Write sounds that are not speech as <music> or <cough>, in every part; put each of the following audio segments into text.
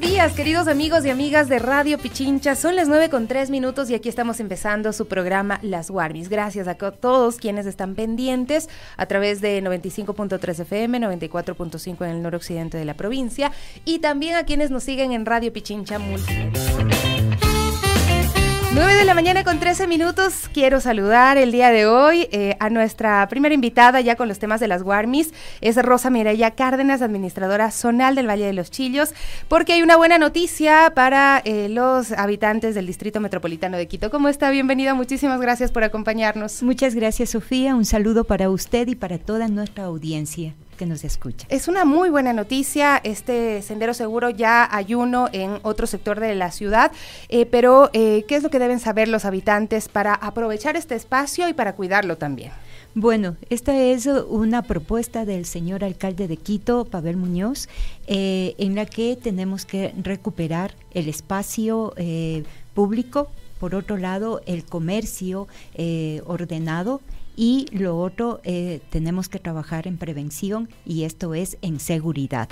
buenos días, queridos amigos y amigas de Radio Pichincha. Son las 9 con 3 minutos y aquí estamos empezando su programa Las Warmis. Gracias a todos quienes están pendientes a través de 95.3 FM, 94.5 en el noroccidente de la provincia y también a quienes nos siguen en Radio Pichincha Multimedia. 9 de la mañana con 13 minutos. Quiero saludar el día de hoy eh, a nuestra primera invitada ya con los temas de las Warmis. Es Rosa Mireya Cárdenas, administradora zonal del Valle de los Chillos, porque hay una buena noticia para eh, los habitantes del Distrito Metropolitano de Quito. ¿Cómo está? Bienvenida. Muchísimas gracias por acompañarnos. Muchas gracias, Sofía. Un saludo para usted y para toda nuestra audiencia que nos escucha. Es una muy buena noticia, este sendero seguro ya hay uno en otro sector de la ciudad, eh, pero eh, ¿qué es lo que deben saber los habitantes para aprovechar este espacio y para cuidarlo también? Bueno, esta es una propuesta del señor alcalde de Quito, Pavel Muñoz, eh, en la que tenemos que recuperar el espacio público, por otro lado, el comercio ordenado y lo otro, eh, tenemos que trabajar en prevención y esto es en seguridad.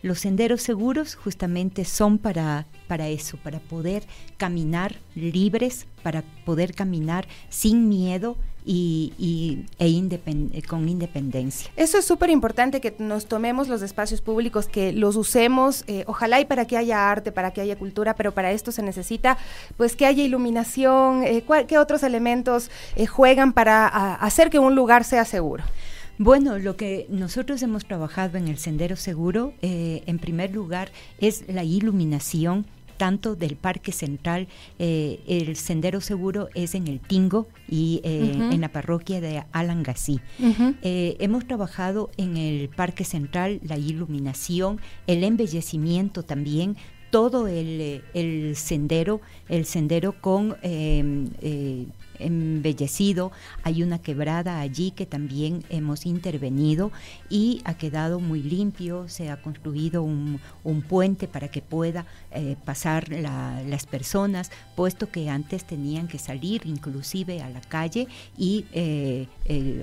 Los senderos seguros justamente son para, para eso, para poder caminar libres, para poder caminar sin miedo y, e con independencia. Eso es súper importante que nos tomemos los espacios públicos, que los usemos, eh, ojalá y para que haya arte, para que haya cultura, pero para esto se necesita pues que haya iluminación, eh, ¿qué otros elementos eh, juegan para hacer que un lugar sea seguro? Bueno, lo que nosotros hemos trabajado en el Sendero Seguro, en primer lugar, es la iluminación tanto del Parque Central, eh, el Sendero Seguro es en el Tingo y eh, en la parroquia de Alangasí. Eh, hemos trabajado en el Parque Central la iluminación, el embellecimiento también, todo el, el sendero, el sendero con embellecido, hay una quebrada allí que también hemos intervenido y ha quedado muy limpio, se ha construido un, puente para que pueda eh, pasar las personas, puesto que antes tenían que salir inclusive a la calle y eh,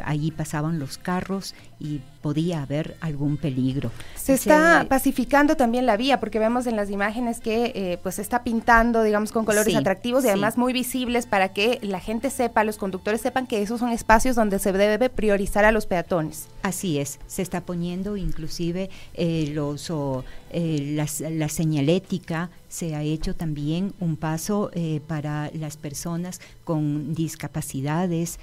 allí pasaban los carros y podía haber algún peligro. Se está pacificando también la vía porque vemos en las imágenes que eh, pues se está pintando, digamos, con colores atractivos y además muy visibles para que la gente sepa, los conductores sepan que esos son espacios donde se debe priorizar a los peatones. Así es, se está poniendo inclusive eh, los, eh, la señalética, se ha hecho también un paso para las personas con discapacidades.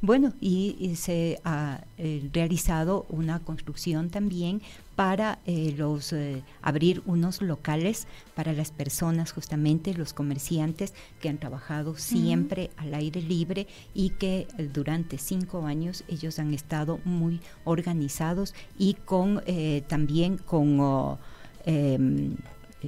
Bueno, y, se ha eh, realizado una construcción también para eh, los eh, abrir unos locales para las personas, justamente los comerciantes que han trabajado siempre al aire libre y que durante cinco años ellos han estado muy organizados y con también con oh, em, eh,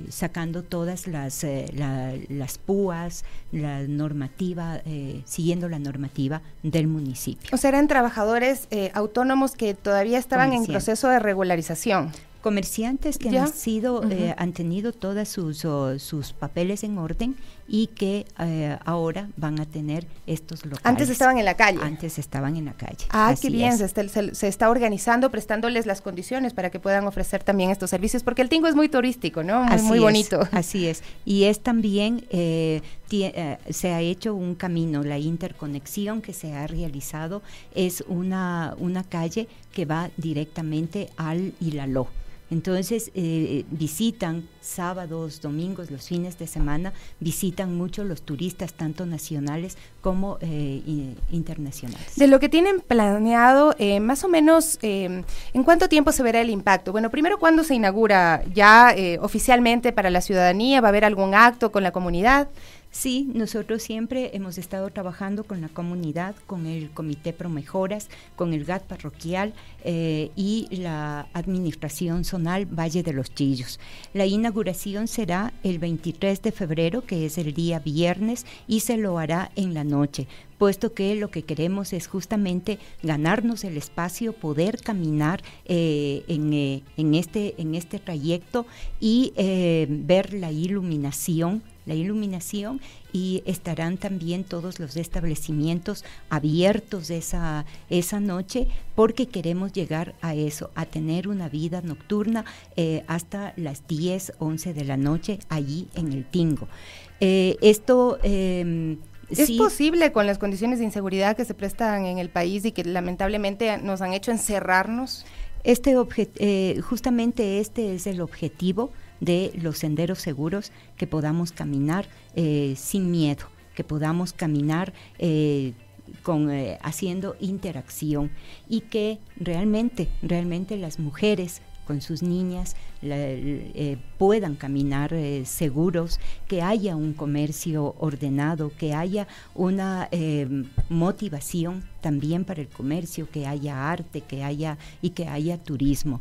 sacando todas las, eh, las púas, la normativa, eh, siguiendo la normativa del municipio. O sea, eran trabajadores autónomos que todavía estaban en proceso de regularización. Comerciantes que han sido eh, han tenido todos sus, sus papeles en orden y que eh, ahora van a tener estos locales. Antes estaban en la calle. Antes estaban en la calle. Ah, qué bien, se está, se, está, organizando, prestándoles las condiciones para que puedan ofrecer también estos servicios, porque el Tingo es muy turístico, ¿no? Muy, muy bonito. así es. Y es también, eh, se ha hecho un camino, la interconexión que se ha realizado es una, una calle que va directamente al Hilaló. Entonces eh, visitan sábados, domingos, los fines de semana, visitan mucho los turistas, tanto nacionales como eh, internacionales. De lo que tienen planeado, eh, más o menos, ¿en cuánto tiempo se verá el impacto? Bueno, primero, ¿cuándo se inaugura ya oficialmente para la ciudadanía? ¿Va a haber algún acto con la comunidad? Sí, nosotros siempre hemos estado trabajando con la comunidad, con el Comité Pro Mejoras, con el GAT parroquial eh, y la Administración Zonal Valle de los Chillos. La inauguración será el 23 de febrero, que es el día viernes, y se lo hará en la noche puesto que lo que queremos es justamente ganarnos el espacio, poder caminar eh, en, en, este, en este trayecto y ver la iluminación la iluminación y estarán también todos los establecimientos abiertos esa, esa noche porque queremos llegar a eso, a tener una vida nocturna eh, hasta las 10, 11 de la noche allí en el Tingo. Eh, esto... Em, ¿Es posible con las condiciones de inseguridad que se prestan en el país y que lamentablemente nos han hecho encerrarnos? Este eh, justamente este es el objetivo de los senderos seguros, que podamos caminar eh, sin miedo, que podamos caminar eh, con, eh, haciendo interacción y que realmente, realmente las mujeres con sus niñas puedan caminar seguros, que haya un comercio ordenado, que haya una motivación también para el comercio, que haya arte, que haya y que haya turismo.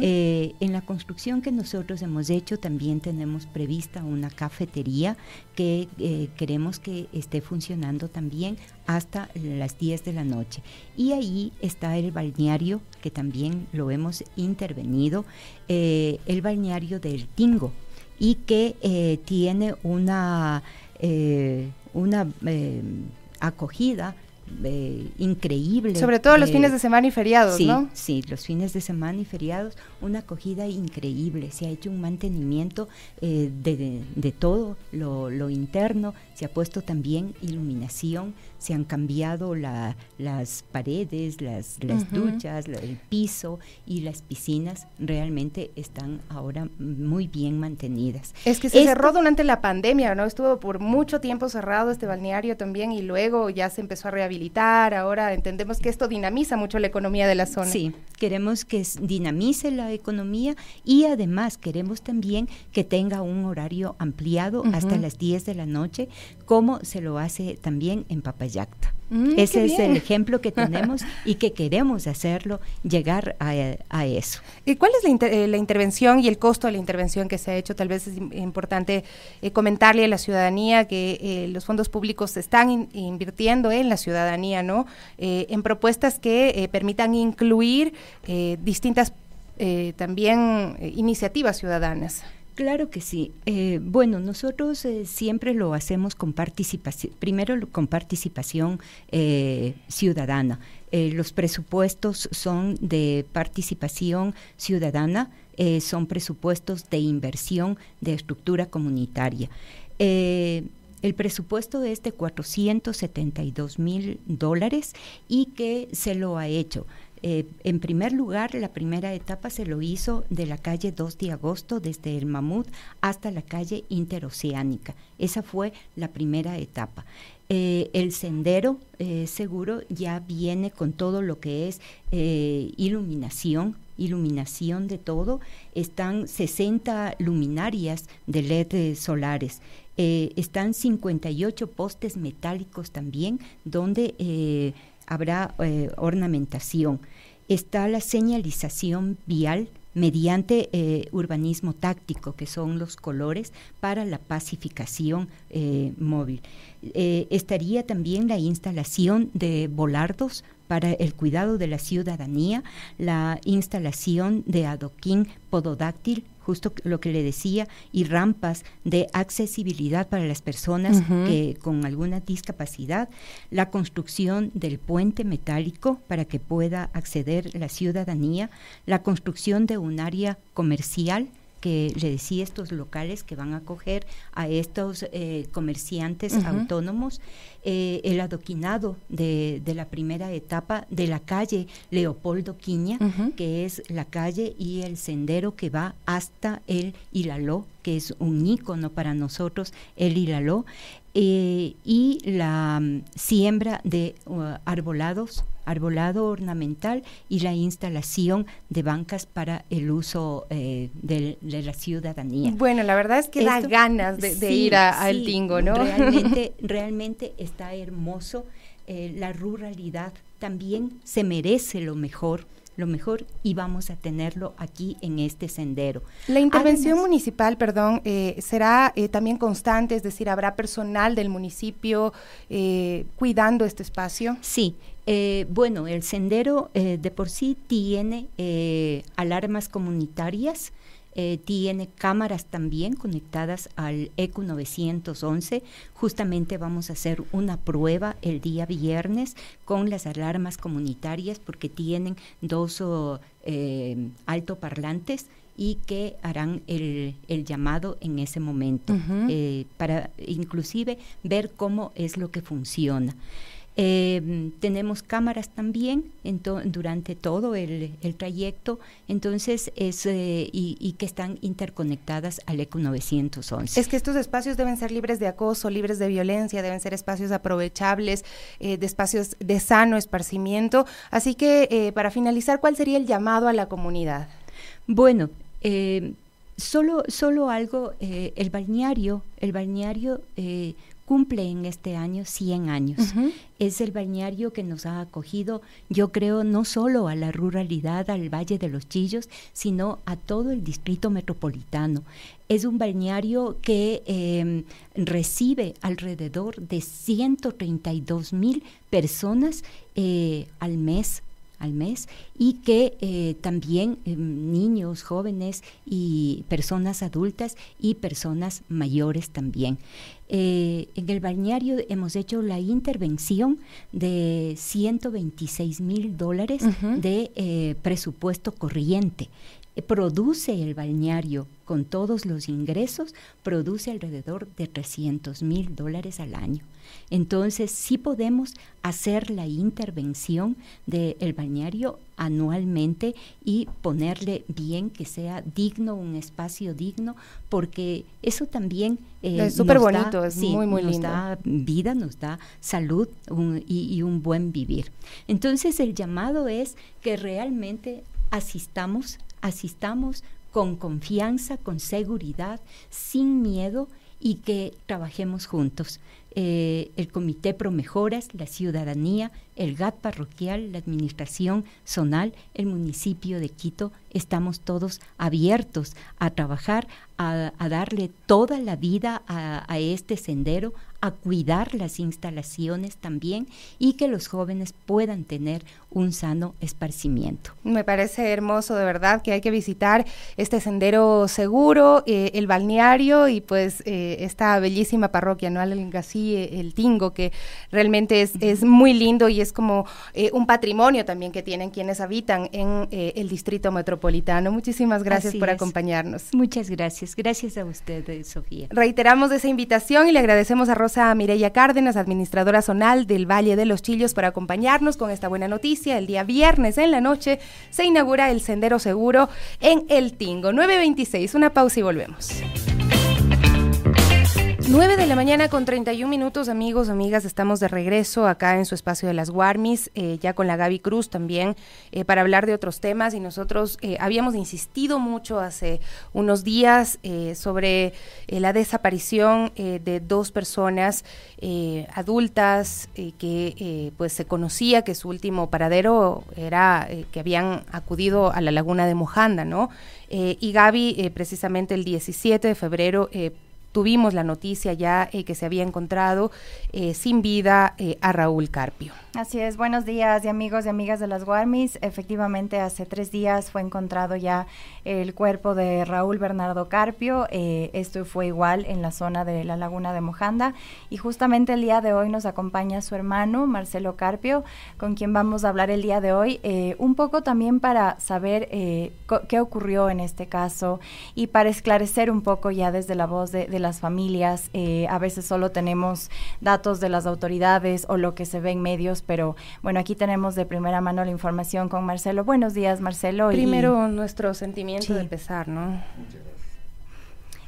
Eh, en la construcción que nosotros hemos hecho también tenemos prevista una cafetería que eh, queremos que esté funcionando también hasta las 10 de la noche. Y ahí está el balneario, que también lo hemos intervenido, eh, el balneario del Tingo, y que tiene una, una acogida eh, increíble. Sobre todo los fines de semana y feriados, sí, ¿no? Sí, los fines de semana y feriados, una acogida increíble. Se ha hecho un mantenimiento eh, de, de, todo lo, lo, interno, se ha puesto también iluminación, se han cambiado la, las paredes, las, las duchas, el piso y las piscinas realmente están ahora muy bien mantenidas. Es que se cerró durante la pandemia, ¿no? Estuvo por mucho tiempo cerrado este balneario también y luego ya se empezó a rehabilitar. Ahora entendemos que esto dinamiza mucho la economía de la zona. Sí, queremos que dinamice la economía y además queremos también que tenga un horario ampliado hasta las 10 de la noche, como se lo hace también en Papayacta. Mm, Ese es el ejemplo que <laughs> tenemos y que queremos hacerlo, llegar a, eso. ¿Y cuál es la, eh, la, intervención y el costo de la intervención que se ha hecho? Tal vez es importante eh, comentarle a la ciudadanía que eh, los fondos públicos se están invirtiendo en la ciudadanía, ¿no? en propuestas que permitan incluir distintas también iniciativas ciudadanas. Claro que sí. Eh, bueno, nosotros eh, siempre lo hacemos con participación, primero con participación eh, ciudadana. los presupuestos son de participación ciudadana, son presupuestos de inversión de estructura comunitaria. El presupuesto es de 472 mil dólares y que se lo ha hecho eh, en primer lugar, la primera etapa se lo hizo de la calle 2 de agosto, desde el Mamut hasta la calle Interoceánica. Esa fue la primera etapa. Eh, el sendero eh, seguro ya viene con todo lo que es iluminación, iluminación de todo. Están 60 luminarias de LED solares. están 58 postes metálicos también, donde habrá eh, ornamentación. Está la señalización vial mediante eh, urbanismo táctico, que son los colores para la pacificación eh, móvil. estaría también la instalación de volardos para el cuidado de la ciudadanía, la instalación de adoquín pododáctil justo lo que le decía, y rampas de accesibilidad para las personas que, con alguna discapacidad, la construcción del puente metálico para que pueda acceder la ciudadanía, la construcción de un área comercial que le decía estos locales que van a acoger a estos eh, comerciantes autónomos, eh, el adoquinado de, de, la primera etapa de la calle Leopoldo Quiña, que es la calle y el sendero que va hasta el Hilaló, que es un ícono para nosotros, el Hilaló, eh, y la mm, siembra de uh, arbolados, arbolado ornamental y la instalación de bancas para el uso eh, de, la ciudadanía. Bueno, la verdad es que da ganas de, ir al Tingo, ¿no? Realmente, <laughs> realmente está hermoso. Eh, la ruralidad también se merece lo mejor lo mejor y vamos a tenerlo aquí en este sendero. La intervención municipal, perdón, eh, será eh, también constante, es decir, habrá personal del municipio eh, cuidando este espacio. Sí, bueno, el sendero de por sí tiene alarmas comunitarias eh, tiene cámaras también conectadas al ECU 911. Justamente vamos a hacer una prueba el día viernes con las alarmas comunitarias porque tienen dos oh, eh, altoparlantes y que harán el, llamado en ese momento eh, para inclusive ver cómo es lo que funciona. Eh, tenemos cámaras también durante todo el, trayecto, entonces es eh, y, que están interconectadas al ECO 911. Es que estos espacios deben ser libres de acoso, libres de violencia, deben ser espacios aprovechables, eh, de espacios de sano esparcimiento. Así que eh, para finalizar, ¿cuál sería el llamado a la comunidad? Bueno, solo solo algo, el balneario, el balneario cumple en este año 100 años. Es el balneario que nos ha acogido, yo creo, no solo a la ruralidad, al Valle de los Chillos, sino a todo el distrito metropolitano. Es un balneario que em, recibe alrededor de 132 mil personas eh, al mes al mes y que eh, también em, niños, jóvenes y personas adultas y personas mayores también. Eh, en el balneario hemos hecho la intervención de 126 mil dólares de eh, presupuesto corriente. Produce el balneario con todos los ingresos, produce alrededor de 300 mil dólares al año. Entonces, sí podemos hacer la intervención del balneario anualmente y ponerle bien que sea digno, un espacio digno, porque eso también eh, es súper bonito, es muy, muy nos lindo. da vida, nos da salud y, y un buen vivir. Entonces, el llamado es que realmente asistamos, asistamos con confianza, con seguridad, sin miedo y que trabajemos juntos. Eh, el Comité Pro Mejoras, la ciudadanía, el GAT parroquial, la administración zonal, el municipio de Quito, estamos todos abiertos a trabajar, a, darle toda la vida a, este sendero, a cuidar las instalaciones también y que los jóvenes puedan tener un sano esparcimiento. Me parece hermoso, de verdad, que hay que visitar este sendero seguro, eh, el balneario y pues eh, esta bellísima parroquia, ¿no? Así, el Tingo, que realmente es, es muy lindo y es como eh, un patrimonio también que tienen quienes habitan en eh, el distrito metropolitano. Muchísimas gracias por acompañarnos. Muchas gracias. Gracias a usted, Sofía. Reiteramos esa invitación y le agradecemos a Rosa Mireya Cárdenas, administradora zonal del Valle de los Chillos, por acompañarnos con esta buena noticia. El día viernes en la noche se inaugura el Sendero Seguro en El Tingo. 926, una pausa y volvemos. 9 de la mañana con 31 minutos, amigos, amigas, estamos de regreso acá en su espacio de las Warmis, eh, ya con la Gaby Cruz también, eh, para hablar de otros temas. Y nosotros eh, habíamos insistido mucho hace unos días sobre la desaparición de dos personas adultas que pues se conocía que su último paradero era que habían acudido a la laguna de Mojanda, ¿no? y Gaby, precisamente el 17 de febrero, tuvimos la noticia ya eh, que se había encontrado eh, sin vida eh, a Raúl Carpio. Así es, buenos días y amigos y amigas de las Guarmis. Efectivamente, hace tres días fue encontrado ya el cuerpo de Raúl Bernardo Carpio. esto fue igual en la zona de la laguna de Mojanda. Y justamente el día de hoy nos acompaña su hermano, Marcelo Carpio, con quien vamos a hablar el día de hoy. un poco también para saber qué ocurrió en este caso y para esclarecer un poco ya desde la voz de las familias. Eh, a veces solo tenemos datos de las autoridades o lo que se ve en medios, pero bueno, aquí tenemos de primera mano la información con Marcelo. Buenos días, Marcelo. Primero nuestro sentimiento de pesar, ¿no?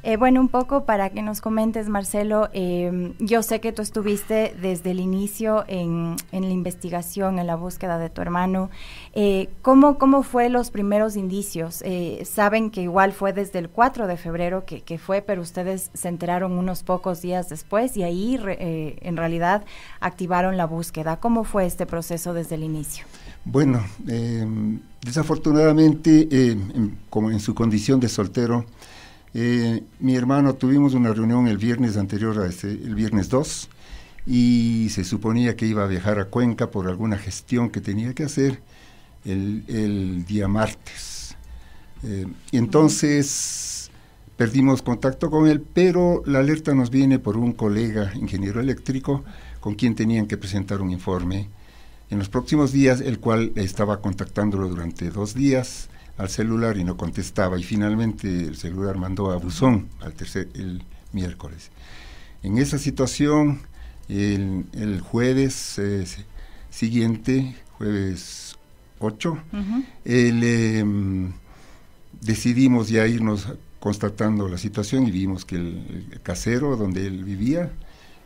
Eh, bueno, un poco para que nos comentes, Marcelo, em, yo sé que tú estuviste desde el inicio en, la investigación, en la búsqueda de tu hermano. Eh, ¿cómo, ¿Cómo fue los primeros indicios? Eh, saben que igual fue desde el 4 de febrero que, que, fue, pero ustedes se enteraron unos pocos días después y ahí en realidad activaron la búsqueda. ¿Cómo fue este proceso desde el inicio? Bueno, em, desafortunadamente, em, como en su condición de soltero, eh, mi hermano tuvimos una reunión el viernes anterior a ese, el viernes 2, y se suponía que iba a viajar a Cuenca por alguna gestión que tenía que hacer el, día martes. Eh, entonces perdimos contacto con él, pero la alerta nos viene por un colega ingeniero eléctrico con quien tenían que presentar un informe en los próximos días, el cual estaba contactándolo durante dos días al celular y no contestaba y finalmente el celular mandó a buzón al tercer el miércoles. En esa situación, el, jueves eh, siguiente, jueves 8, em, decidimos ya irnos constatando la situación y vimos que el, casero donde él vivía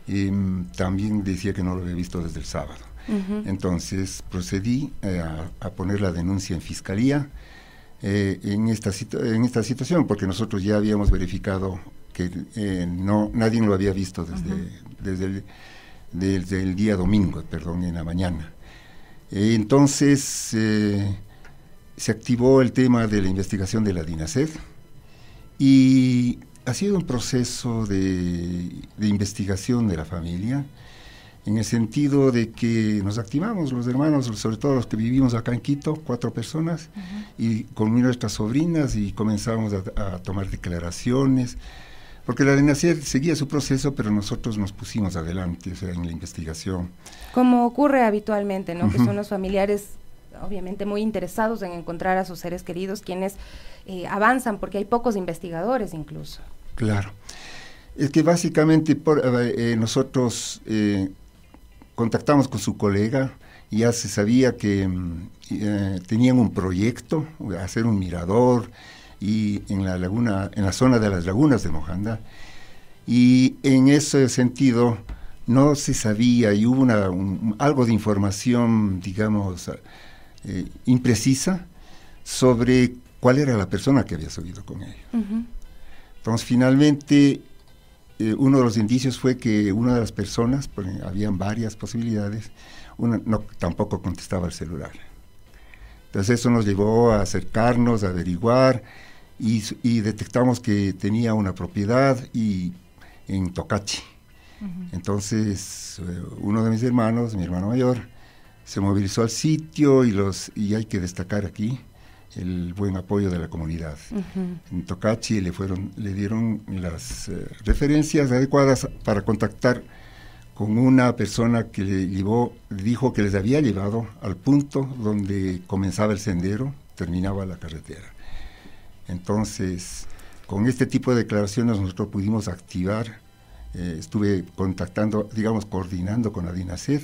em, también decía que no lo había visto desde el sábado. Entonces procedí eh, a, poner la denuncia en fiscalía eh, en, esta en esta situación, porque nosotros ya habíamos verificado que eh, no nadie lo había visto desde, desde, el, desde, el, día domingo, perdón, en la mañana. entonces se activó el tema de la investigación de la DINASED y ha sido un proceso de, de investigación de la familia en el sentido de que nos activamos los hermanos, sobre todo los que vivimos acá en Quito, cuatro personas, y con nuestras sobrinas y comenzamos a, tomar declaraciones, porque la DENACIER seguía su proceso, pero nosotros nos pusimos adelante, o sea, en la investigación. Como ocurre habitualmente, ¿no? Que son los familiares obviamente muy interesados en encontrar a sus seres queridos, quienes eh, avanzan, porque hay pocos investigadores incluso. Claro. Es que básicamente por, eh, nosotros eh, contactamos con su colega, y ya se sabía que mm, eh, tenían un proyecto, hacer un mirador y en la laguna, en la zona de las lagunas de Mojanda, y en ese sentido no se sabía y hubo una, algo de información, digamos, eh, imprecisa sobre cuál era la persona que había subido con ellos. Entonces, finalmente, eh, uno de los indicios fue que una de las personas, porque habían varias posibilidades, una, no, tampoco contestaba el celular. Entonces eso nos llevó a acercarnos, a averiguar y, detectamos que tenía una propiedad y en Tocachi. Entonces eh, uno de mis hermanos, mi hermano mayor, se movilizó al sitio y, los, y hay que destacar aquí el buen apoyo de la comunidad. En Tocachi le, fueron, le dieron las eh, referencias adecuadas para contactar con una persona que le llevó, dijo que les había llevado al punto donde comenzaba el sendero, terminaba la carretera. Entonces, con este tipo de declaraciones nosotros pudimos activar, eh, estuve contactando, digamos, coordinando con la DINASED,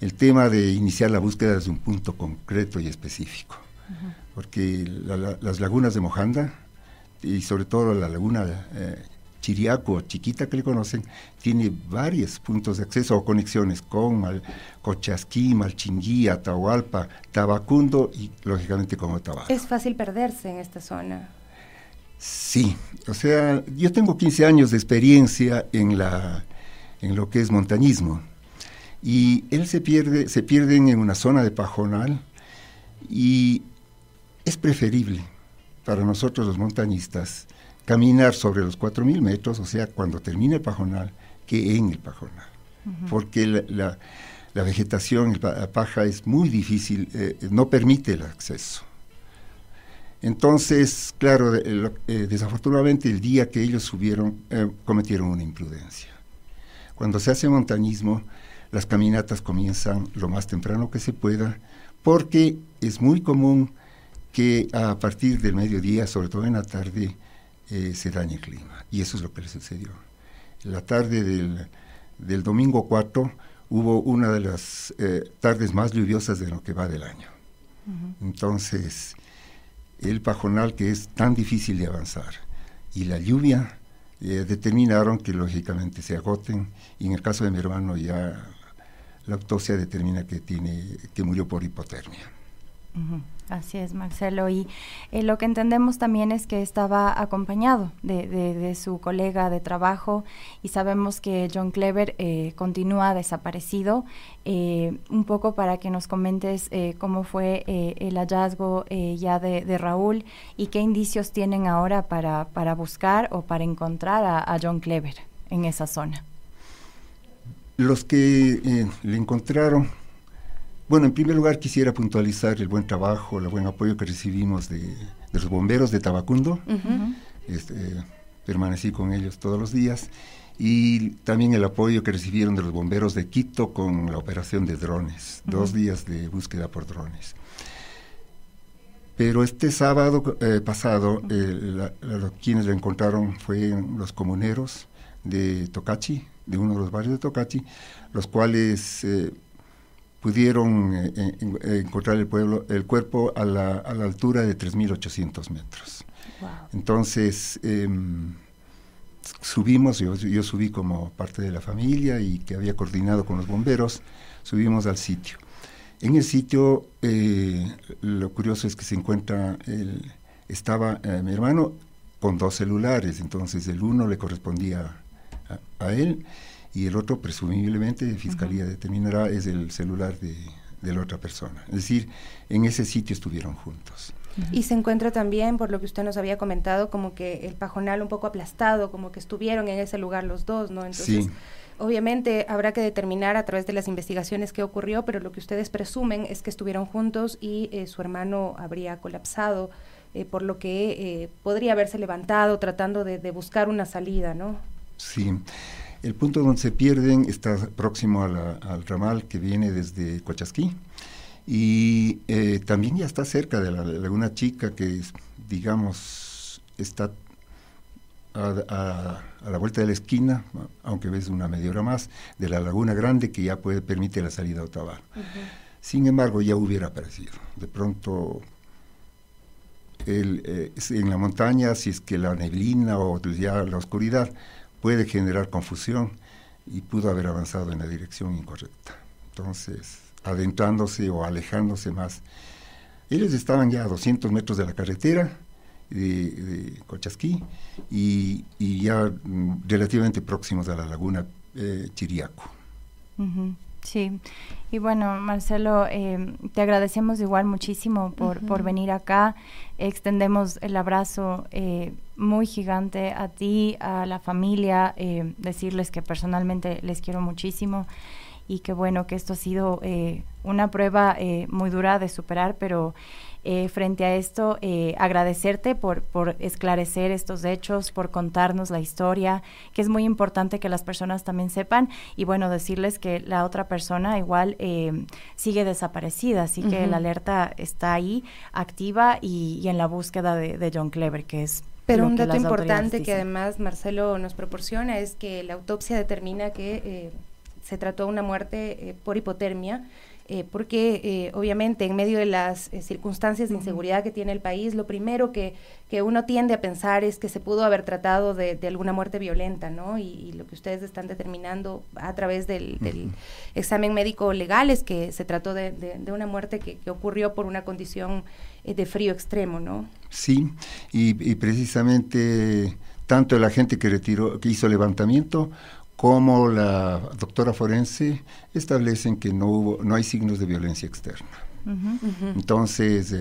el tema de iniciar la búsqueda desde un punto concreto y específico porque las lagunas de Mojanda y sobre todo la laguna eh, Chiriaco, chiquita que le conocen, tiene varios puntos de acceso o conexiones con Mal, Cochasquí, Malchinguí, Atahualpa, Tabacundo y lógicamente con Otavalo. Es fácil perderse en esta zona. Sí, o sea, yo tengo 15 años de experiencia en, la, en lo que es montañismo y él se pierde, se pierden en una zona de pajonal y es preferible para nosotros los montañistas caminar sobre los 4.000 metros, o sea, cuando termine el pajonal, que en el pajonal. Porque la, vegetación, la paja es muy difícil, eh, no permite el acceso. Entonces, claro, eh, desafortunadamente el día que ellos subieron, eh, cometieron una imprudencia. Cuando se hace montañismo, las caminatas comienzan lo más temprano que se pueda, porque es muy común que a partir del mediodía, sobre todo en la tarde, eh, se daña el clima. Y eso es lo que le sucedió. La tarde del, domingo 4 hubo una de las eh, tardes más lluviosas de lo que va del año. Entonces, el pajonal que es tan difícil de avanzar y la lluvia eh, determinaron que lógicamente se agoten y en el caso de mi hermano ya la autopsia determina que tiene que murió por hipotermia. Así es, Marcelo. Y eh, lo que entendemos también es que estaba acompañado de, su colega de trabajo y sabemos que John Clever eh, continúa desaparecido. Eh, un poco para que nos comentes cómo fue el hallazgo ya de, Raúl y qué indicios tienen ahora para, para buscar o para encontrar a, John Clever en esa zona. Los que le encontraron bueno, en primer lugar quisiera puntualizar el buen trabajo, el buen apoyo que recibimos de, los bomberos de Tabacundo. Este, permanecí con ellos todos los días. Y también el apoyo que recibieron de los bomberos de Quito con la operación de drones, dos días de búsqueda por drones. Pero este sábado eh, pasado, eh, quienes lo encontraron fueron los comuneros de Tocachi, de uno de los barrios de Tocachi, los cuales eh, pudieron eh, eh, encontrar el, pueblo, el cuerpo a la, a la altura de 3.800 metros. Entonces, em, subimos, yo, yo, subí como parte de la familia y que había coordinado con los bomberos, subimos al sitio. En el sitio, eh, lo curioso es que se encuentra, el, estaba mi hermano con dos celulares, entonces el uno le correspondía a, a él y el otro presumiblemente Fiscalía determinará es el celular de, la otra persona. Es decir, en ese sitio estuvieron juntos. Y se encuentra también, por lo que usted nos había comentado, como que el pajonal un poco aplastado, como que estuvieron en ese lugar los dos, ¿no? Entonces, obviamente habrá que determinar a través de las investigaciones qué ocurrió, pero lo que ustedes presumen es que estuvieron juntos y eh, su hermano habría colapsado, eh, por lo que eh, podría haberse levantado tratando de, de buscar una salida, ¿no? Sí. El punto donde se pierden está próximo al ramal que viene desde Cochasquí y eh, también ya está cerca de la Laguna Chica que, digamos, está a, la vuelta de la esquina, aunque ves una media hora más, de la Laguna Grande que ya puede permite la salida a Otavalo. Sin embargo, ya hubiera aparecido. De pronto, eh, en la montaña, si es que la neblina o ya la oscuridad puede generar confusión y pudo haber avanzado en la dirección incorrecta. Entonces, adentrándose o alejándose más. Ellos estaban ya a 200 metros de la carretera de, Cochasquí y, ya mm, relativamente próximos a la laguna eh, Chiriaco. Sí, y bueno, Marcelo, eh, te agradecemos igual muchísimo por, por venir acá. Extendemos el abrazo eh, muy gigante a ti, a la familia, eh, decirles que personalmente les quiero muchísimo y que bueno, que esto ha sido una prueba muy dura de superar, pero eh, frente a esto, eh, agradecerte por, por esclarecer estos hechos, por contarnos la historia, que es muy importante que las personas también sepan y bueno, decirles que la otra persona igual eh, sigue desaparecida, así que la alerta está ahí, activa y, en la búsqueda de, John Clever, que es pero un dato importante que además Marcelo nos proporciona es que la autopsia determina que se trató de una muerte por hipotermia eh, porque eh, obviamente en medio de las eh, circunstancias de inseguridad que tiene el país, lo primero que, que, uno tiende a pensar es que se pudo haber tratado de, alguna muerte violenta, ¿no? Y, lo que ustedes están determinando a través del, examen médico legal es que se trató de, una muerte que, ocurrió por una condición de frío extremo, ¿no? Sí, y, y precisamente tanto el agente que retiró, que hizo levantamiento, como la doctora forense establecen que no hubo, no hay signos de violencia externa. Entonces,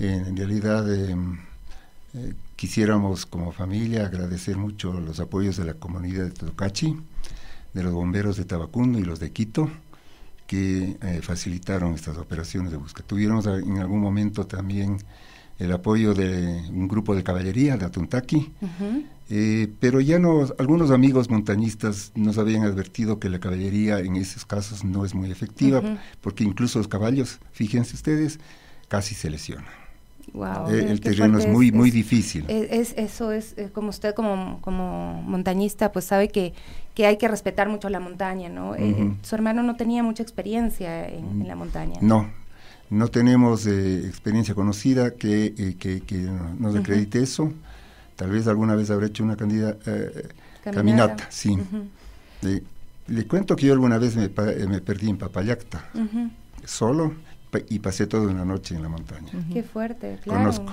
en realidad em, eh, quisiéramos como familia agradecer mucho los apoyos de la comunidad de Tocachi, de los bomberos de Tabacundo y los de Quito, que eh, facilitaron estas operaciones de búsqueda. Tuvimos en algún momento también el apoyo de un grupo de caballería de Atuntaki, eh, pero ya no, algunos amigos montañistas nos habían advertido que la caballería en esos casos no es muy efectiva, porque incluso los caballos, fíjense ustedes, casi se lesionan. Eh, el terreno es muy, muy difícil. Es, eso es, eh, como usted como, como montañista, pues sabe que, que hay que respetar mucho la montaña, ¿no? su hermano no tenía mucha experiencia en, la montaña. No, no tenemos experiencia conocida que, que, que nos acredite eso. Tal vez alguna vez habré hecho una candida, eh, caminata, sí. le, cuento que yo alguna vez me, me perdí en Papayacta, solo, y pasé toda una noche en la montaña. Qué fuerte, claro. Conozco.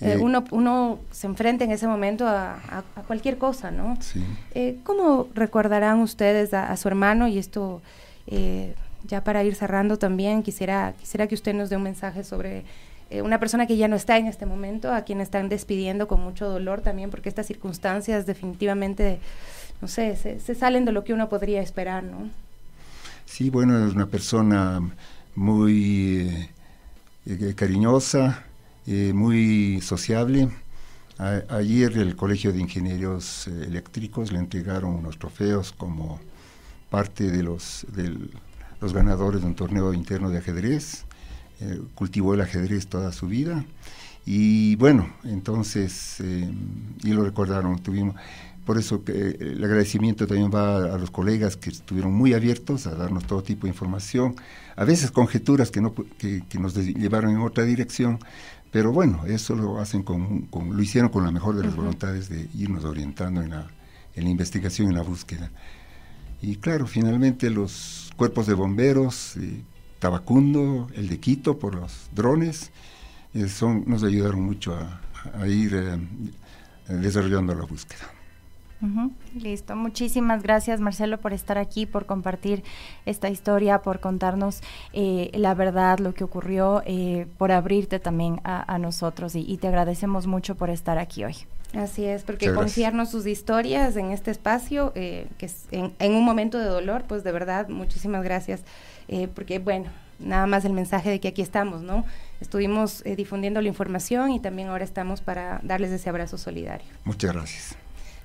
Eh, Eh, uno, uno se enfrenta en ese momento a, a- a cualquier cosa, ¿no? Sí. Eh, ¿Cómo recordarán ustedes a, a su hermano? Y esto, eh, ya para ir cerrando también, quisiera, quisiera que usted nos dé un mensaje sobre eh, una persona que ya no está en este momento, a quien están despidiendo con mucho dolor también, porque estas circunstancias definitivamente, no sé, se, salen de lo que uno podría esperar, ¿no? Sí, bueno, es una persona muy eh, eh, cariñosa, muy sociable. Ayer el Colegio de Ingenieros Eléctricos le entregaron unos trofeos como parte de los, del- los ganadores de un torneo interno de ajedrez. Eh, cultivó el ajedrez toda su vida. Y bueno, entonces, eh, y lo recordaron, tuvimos, por eso eh, el agradecimiento también va a, los colegas que estuvieron muy abiertos a darnos todo tipo de información, a veces conjeturas que, no, que, que nos llevaron en otra dirección, pero bueno, eso lo hacen con, con- lo hicieron con la mejor de las voluntades de irnos orientando en la, en la investigación y en la búsqueda. Y claro, finalmente los cuerpos de bomberos, eh, Tabacundo, el de Quito por los drones, eh, son, nos ayudaron mucho a, a ir eh, desarrollando la búsqueda. Listo. Muchísimas gracias, Marcelo, por estar aquí, por compartir esta historia, por contarnos eh, la verdad, lo que ocurrió, eh, por abrirte también a, a nosotros y, y te agradecemos mucho por estar aquí hoy. Así es, porque confiarnos sus historias en este espacio, eh, que es en, en un momento de dolor, pues de verdad, muchísimas gracias, eh, porque bueno, nada más el mensaje de que aquí estamos, ¿no? Estuvimos eh, difundiendo la información y también ahora estamos para darles ese abrazo solidario. Muchas gracias.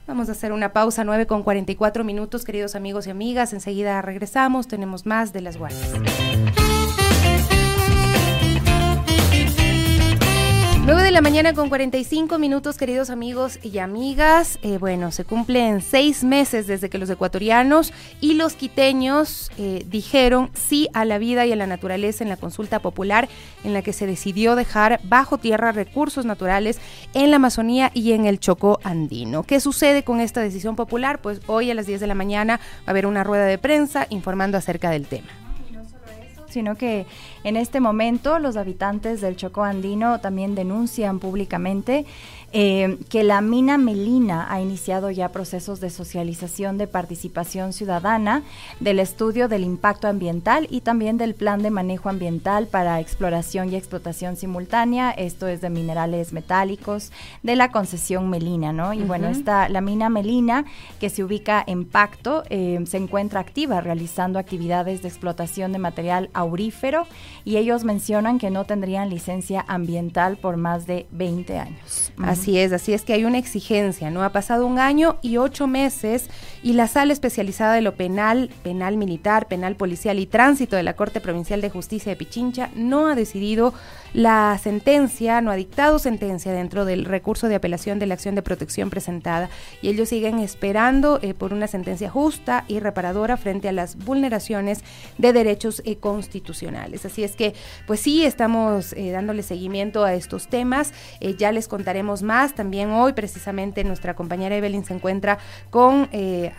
Vamos a hacer una pausa, 9 con 44 minutos, queridos amigos y amigas. Enseguida regresamos, tenemos más de las guardias. 9 de la mañana con 45 minutos, queridos amigos y amigas. Eh, bueno, se cumplen seis meses desde que los ecuatorianos y los quiteños eh, dijeron sí a la vida y a la naturaleza en la consulta popular en la que se decidió dejar bajo tierra recursos naturales en la Amazonía y en el Chocó andino. ¿Qué sucede con esta decisión popular? Pues hoy a las 10 de la mañana va a haber una rueda de prensa informando acerca del tema. Sino que en este momento los habitantes del Chocó andino también denuncian públicamente eh, que la mina Melina ha iniciado ya procesos de socialización de participación ciudadana, del estudio del impacto ambiental y también del plan de manejo ambiental para exploración y explotación simultánea, esto es de minerales metálicos, de la concesión Melina, ¿no? Y bueno, esta, la mina Melina, que se ubica en Pacto, eh, se encuentra activa realizando actividades de explotación de material aurífero y ellos mencionan que no tendrían licencia ambiental por más de 20 años. Así es, así es que hay una exigencia, ¿no? Ha pasado un año y ocho meses y la sala especializada de lo penal, penal militar, penal policial y tránsito de la Corte Provincial de Justicia de Pichincha no ha decidido la sentencia, no ha dictado sentencia dentro del recurso de apelación de la acción de protección presentada y ellos siguen esperando eh, por una sentencia justa y reparadora frente a las vulneraciones de derechos eh, constitucionales. Así es que, pues sí, estamos eh, dándole seguimiento a estos temas. Ya les contaremos más. También hoy, precisamente, nuestra compañera Evelyn se encuentra con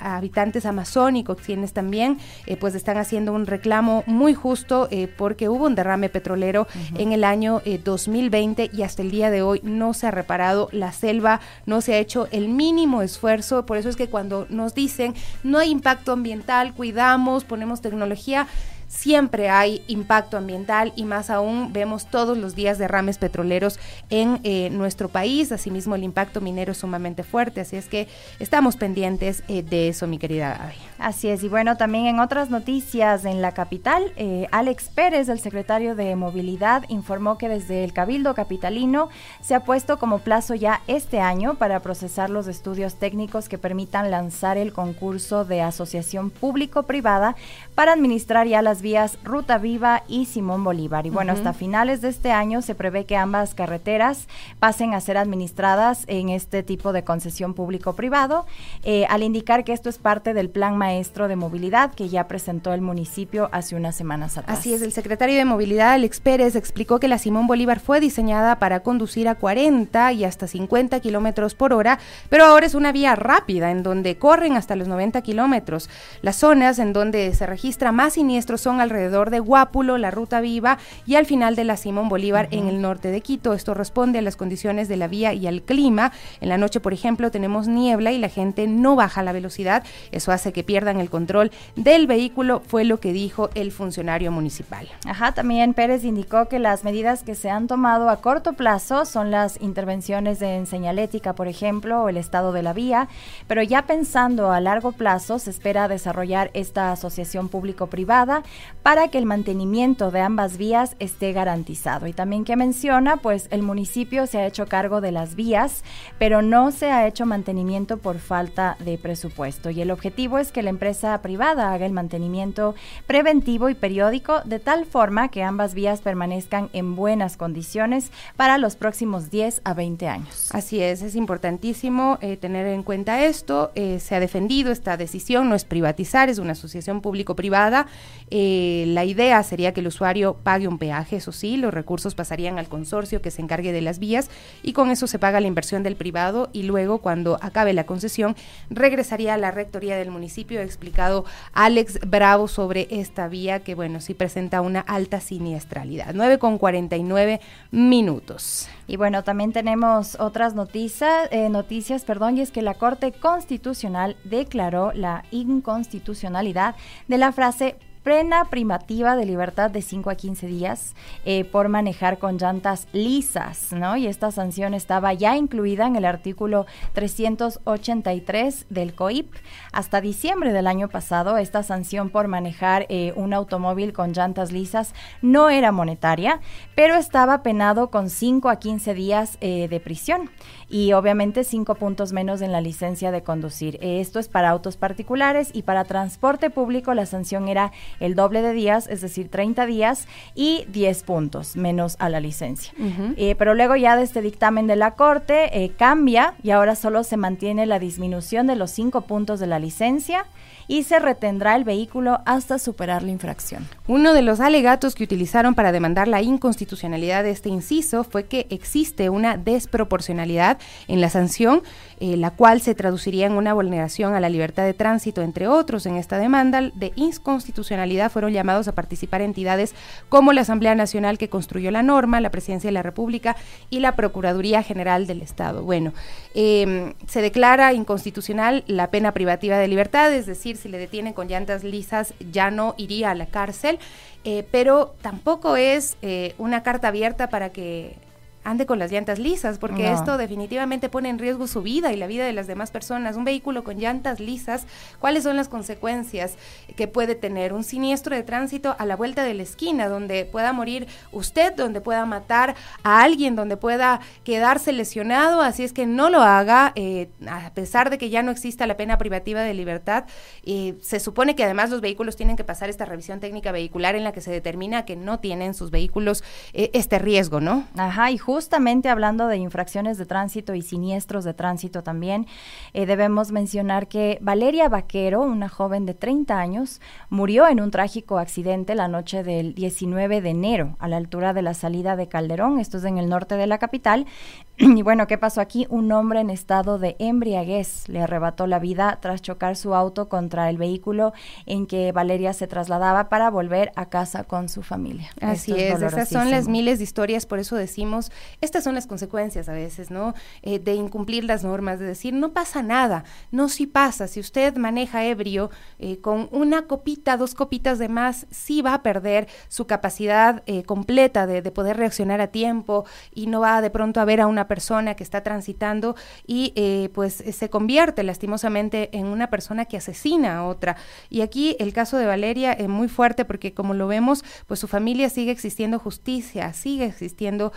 habitantes amazónicos, quienes también, pues, están haciendo un reclamo muy justo porque hubo un derrame petrolero en el año eh, 2020 y hasta el día de hoy no se ha reparado la selva, no se ha hecho el mínimo esfuerzo. Por eso es que cuando nos dicen no hay impacto ambiental, cuidamos, ponemos tecnología, siempre hay impacto ambiental y más aún vemos todos los días derrames petroleros en eh, nuestro país. Asimismo, el impacto minero es sumamente fuerte, así es que estamos pendientes eh, de eso, mi querida Gaby. Así es, y bueno, también en otras noticias en la capital, eh, Alex Pérez, el secretario de Movilidad, informó que desde el Cabildo Capitalino se ha puesto como plazo ya este año para procesar los estudios técnicos que permitan lanzar el concurso de asociación público-privada para administrar ya las vías Ruta Viva y Simón Bolívar. Y bueno, Ujú. hasta finales de este año se prevé que ambas carreteras pasen a ser administradas en este tipo de concesión público-privado, eh, al indicar que esto es parte del Plan Maestro de Movilidad que ya presentó el municipio hace unas semanas atrás. Así es, el secretario de Movilidad, Alex Pérez, explicó que la Simón Bolívar fue diseñada para conducir a 40 y hasta 50 kilómetros por hora, pero ahora es una vía rápida en donde corren hasta los 90 kilómetros. Las zonas en donde se registra más siniestros son alrededor de Guápulo, la Ruta Viva y al final de la Simón Bolívar en el norte de Quito. Esto responde a las condiciones de la vía y al clima. En la noche, por ejemplo, tenemos niebla y la gente no baja la velocidad. Eso hace que pierdan el control del vehículo, fue lo que dijo el funcionario municipal. Ajá, también Pérez indicó que las medidas que se han tomado a corto plazo son las intervenciones de señalética, por ejemplo, o el estado de la vía, pero ya pensando a largo plazo se espera desarrollar esta asociación público-privada para que el mantenimiento de ambas vías esté garantizado. Y también que menciona, pues el municipio se ha hecho cargo de las vías, pero no se ha hecho mantenimiento por falta de presupuesto. Y el objetivo es que la empresa privada haga el mantenimiento preventivo y periódico de tal forma que ambas vías permanezcan en buenas condiciones para los próximos 10 a 20 años. Así es, es importantísimo eh, tener en cuenta esto. Eh, se ha defendido esta decisión, no es privatizar, es una asociación público-privada. Eh, la idea sería que el usuario pague un peaje, eso sí, los recursos pasarían al consorcio que se encargue de las vías y con eso se paga la inversión del privado y luego cuando acabe la concesión regresaría a la rectoría del municipio, ha explicado Alex Bravo sobre esta vía que bueno, sí presenta una alta siniestralidad. 9 con 49 minutos. Y bueno, también tenemos otras noticias, eh, noticias, perdón, y es que la Corte Constitucional declaró la inconstitucionalidad de la frase Prena primativa de libertad de 5 a 15 días eh, por manejar con llantas lisas, ¿no? Y esta sanción estaba ya incluida en el artículo 383 del COIP. Hasta diciembre del año pasado, esta sanción por manejar eh, un automóvil con llantas lisas no era monetaria, pero estaba penado con 5 a 15 días eh, de prisión y obviamente cinco puntos menos en la licencia de conducir. Esto es para autos particulares y para transporte público la sanción era el doble de días, es decir, 30 días y 10 puntos menos a la licencia. Eh, pero luego ya de este dictamen de la Corte eh, cambia y ahora solo se mantiene la disminución de los cinco puntos de la licencia y se retendrá el vehículo hasta superar la infracción. Uno de los alegatos que utilizaron para demandar la inconstitucionalidad de este inciso fue que existe una desproporcionalidad en la sanción, eh, la cual se traduciría en una vulneración a la libertad de tránsito, entre otros. En esta demanda de inconstitucionalidad fueron llamados a participar entidades como la Asamblea Nacional que construyó la norma, la Presidencia de la República y la Procuraduría General del Estado. Bueno, em, se declara inconstitucional la pena privativa de libertad, es decir, si le detienen con llantas lisas ya no iría a la cárcel, eh, pero tampoco es eh, una carta abierta para que ande con las llantas lisas, porque esto definitivamente pone en riesgo su vida y la vida de las demás personas. Un vehículo con llantas lisas, ¿cuáles son las consecuencias que puede tener? Un siniestro de tránsito a la vuelta de la esquina, donde pueda morir usted, donde pueda matar a alguien, donde pueda quedarse lesionado, así es que no lo haga, eh, a pesar de que ya no exista la pena privativa de libertad. se supone que además los vehículos tienen que pasar esta revisión técnica vehicular en la que se determina que no tienen sus vehículos eh, este riesgo, ¿no? Ajá, y justamente hablando de infracciones de tránsito y siniestros de tránsito también, eh, debemos mencionar que Valeria Vaquero, una joven de 30 años, murió en un trágico accidente la noche del 19 de enero a la altura de la salida de Calderón, esto es en el norte de la capital. <clears throat> Y bueno, ¿qué pasó aquí? Un hombre en estado de embriaguez le arrebató la vida tras chocar su auto contra el vehículo en que Valeria se trasladaba para volver a casa con su familia. Así es, esas son las miles de historias, por eso decimos estas son las consecuencias a veces, ¿no? Eh, de incumplir las normas, de decir, no pasa nada, no si pasa, si usted maneja ebrio eh, con una copita, dos copitas de más, sí va a perder su capacidad eh, completa de, de, poder reaccionar a tiempo y no va de pronto a ver a una persona que está transitando y pues se convierte lastimosamente en una persona que asesina a otra. Y aquí el caso de Valeria es muy fuerte porque como lo vemos, pues su familia sigue existiendo justicia, sigue existiendo,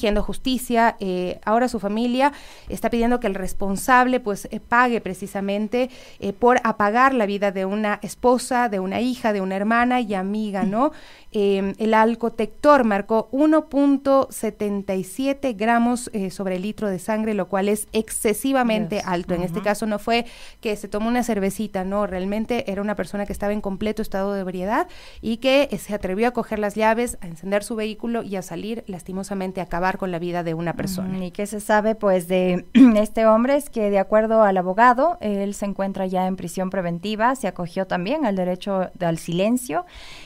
exigiendo justicia. Eh, ahora su familia está pidiendo que el responsable pues eh, pague precisamente eh, por apagar la vida de una esposa, de una hija, de una hermana y amiga, ¿no? Em, el alcotector marcó 1.77 gramos sobre el litro de sangre, lo cual es excesivamente alto. En este caso no fue que se tomó una cervecita, no, realmente era una persona que estaba en completo estado de ebriedad y que se atrevió a coger las llaves, a encender su vehículo y a salir lastimosamente a acabar con la vida de una persona. ¿Y qué se sabe pues de <clears throat> este hombre? Es que de acuerdo al abogado, él se encuentra ya en prisión preventiva, se acogió también al derecho al silencio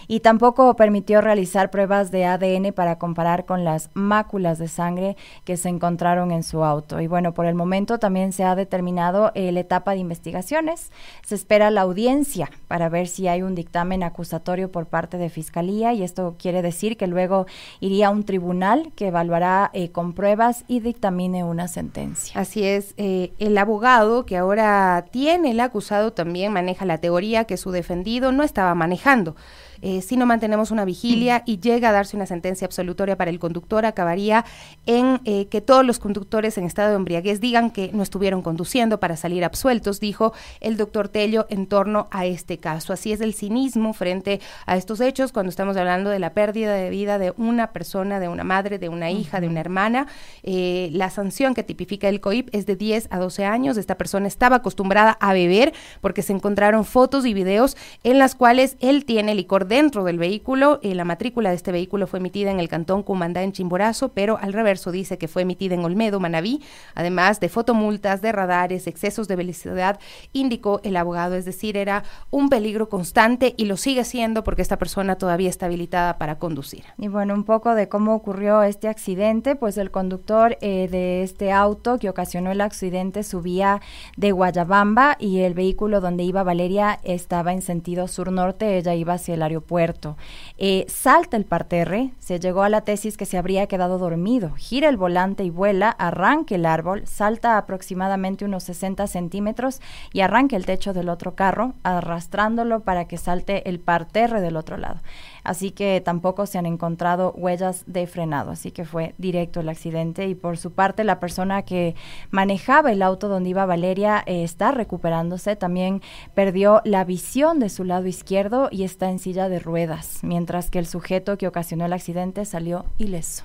y tampoco permitió realizar pruebas de ADN para comparar con las máculas de sangre que se encontraron en su auto. Y bueno, por el momento también se ha determinado eh, la etapa de investigaciones. Se espera la audiencia para ver si hay un dictamen acusatorio por parte de Fiscalía y esto quiere decir que luego iría a un tribunal que evaluará eh, con pruebas y dictamine una sentencia. Así es, eh, el abogado que ahora tiene el acusado también maneja la teoría que su defendido no estaba manejando. Eh, si no mantenemos una vigilia y llega a darse una sentencia absolutoria para el conductor, acabaría en eh, que todos los conductores en estado de embriaguez digan que no estuvieron conduciendo para salir absueltos, dijo el doctor Tello en torno a este caso. Así es el cinismo frente a estos hechos cuando estamos hablando de la pérdida de vida de una persona, de una madre, de una hija, de una hermana. Eh, la sanción que tipifica el COIP es de 10 a 12 años. Esta persona estaba acostumbrada a beber porque se encontraron fotos y videos en las cuales él tiene licor de dentro del vehículo. Eh, la matrícula de este vehículo fue emitida en el cantón Cumandá en Chimborazo, pero al reverso dice que fue emitida en Olmedo, Manabí, además de fotomultas, de radares, excesos de velocidad, indicó el abogado. Es decir, era un peligro constante y lo sigue siendo porque esta persona todavía está habilitada para conducir. Y bueno, un poco de cómo ocurrió este accidente, pues el conductor eh, de este auto que ocasionó el accidente subía de Guayabamba y el vehículo donde iba Valeria estaba en sentido sur-norte, ella iba hacia el aeropuerto puerto. Eh, salta el parterre, se llegó a la tesis que se habría quedado dormido, gira el volante y vuela, arranca el árbol, salta aproximadamente unos 60 centímetros y arranca el techo del otro carro, arrastrándolo para que salte el parterre del otro lado así que tampoco se han encontrado huellas de frenado, así que fue directo el accidente. Y por su parte la persona que manejaba el auto donde iba Valeria eh, está recuperándose, también perdió la visión de su lado izquierdo y está en silla de ruedas, mientras que el sujeto que ocasionó el accidente salió ileso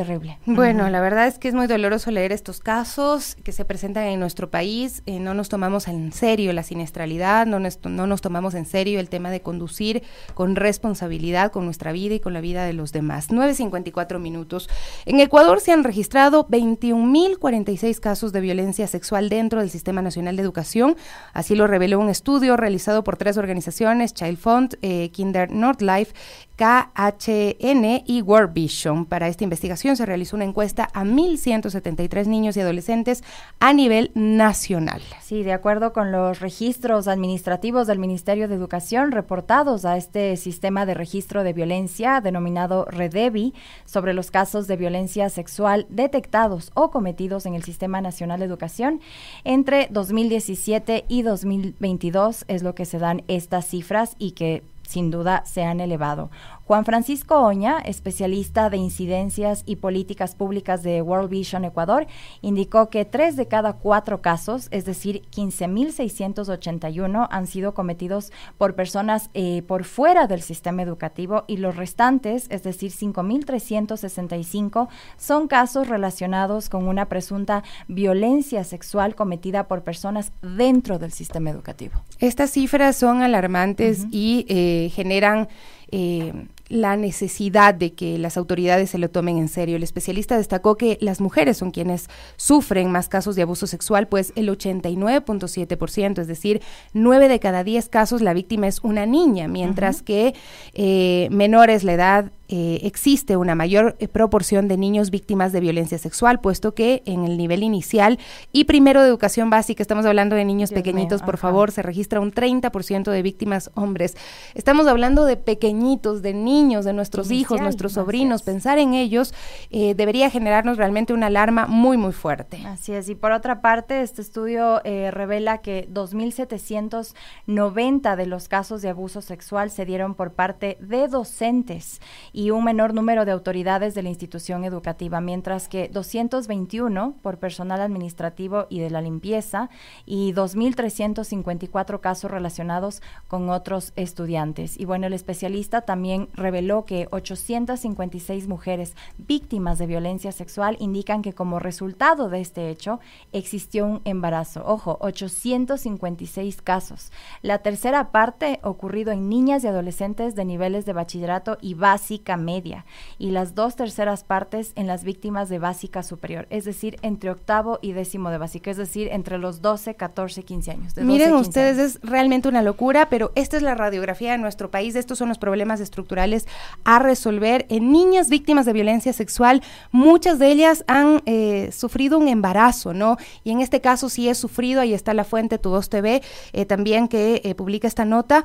terrible. Bueno, la verdad es que es muy doloroso leer estos casos que se presentan en nuestro país. Eh, no nos tomamos en serio la siniestralidad, no nos, no nos tomamos en serio el tema de conducir con responsabilidad con nuestra vida y con la vida de los demás. 9.54 minutos. En Ecuador se han registrado 21.046 casos de violencia sexual dentro del Sistema Nacional de Educación. Así lo reveló un estudio realizado por tres organizaciones, Child Fund, eh, Kinder Nordlife KHN y World Vision. Para esta investigación se realizó una encuesta a 1.173 niños y adolescentes a nivel nacional. Sí, de acuerdo con los registros administrativos del Ministerio de Educación reportados a este sistema de registro de violencia denominado REDEVI sobre los casos de violencia sexual detectados o cometidos en el Sistema Nacional de Educación, entre 2017 y 2022 es lo que se dan estas cifras y que sin duda se han elevado. Juan Francisco Oña, especialista de incidencias y políticas públicas de World Vision Ecuador, indicó que tres de cada cuatro casos, es decir, 15.681, han sido cometidos por personas eh, por fuera del sistema educativo y los restantes, es decir, 5.365, son casos relacionados con una presunta violencia sexual cometida por personas dentro del sistema educativo. Estas cifras son alarmantes y eh, generan eh, la necesidad de que las autoridades se lo tomen en serio. El especialista destacó que las mujeres son quienes sufren más casos de abuso sexual, pues el 89.7%, es decir, 9 de cada 10 casos la víctima es una niña, mientras que eh, menores la edad eh, existe una mayor eh, proporción de niños víctimas de violencia sexual, puesto que en el nivel inicial y primero de educación básica, estamos hablando de niños pequeñitos, por favor, se registra un 30% de víctimas hombres. Estamos hablando de pequeñitos, de niños, de nuestros hijos, nuestros sobrinos. Pensar en ellos eh, debería generarnos realmente una alarma muy, muy fuerte. Así es. Y por otra parte, este estudio revela que 2.790 de los casos de abuso sexual se dieron por parte de docentes y un menor número de autoridades de la institución educativa, mientras que 221 por personal administrativo y de la limpieza y 2.354 casos relacionados con otros estudiantes. Y bueno, el especialista también reveló que 856 mujeres víctimas de violencia sexual indican que como resultado de este hecho existió un embarazo. Ojo, 856 casos. La tercera parte ocurrido en niñas y adolescentes de niveles de bachillerato y básica básica media y las dos terceras partes en las víctimas de básica superior, es decir, entre octavo y décimo de básica, es decir, entre los 12, 14, 15 años. Miren ustedes, es realmente una locura, pero esta es la radiografía de nuestro país, estos son los problemas estructurales a resolver en niñas víctimas de violencia sexual, muchas de ellas han eh, sufrido un embarazo, ¿no? Y en este caso sí he sufrido, ahí está la fuente, Tu Voz TV, eh, también que eh, publica esta nota,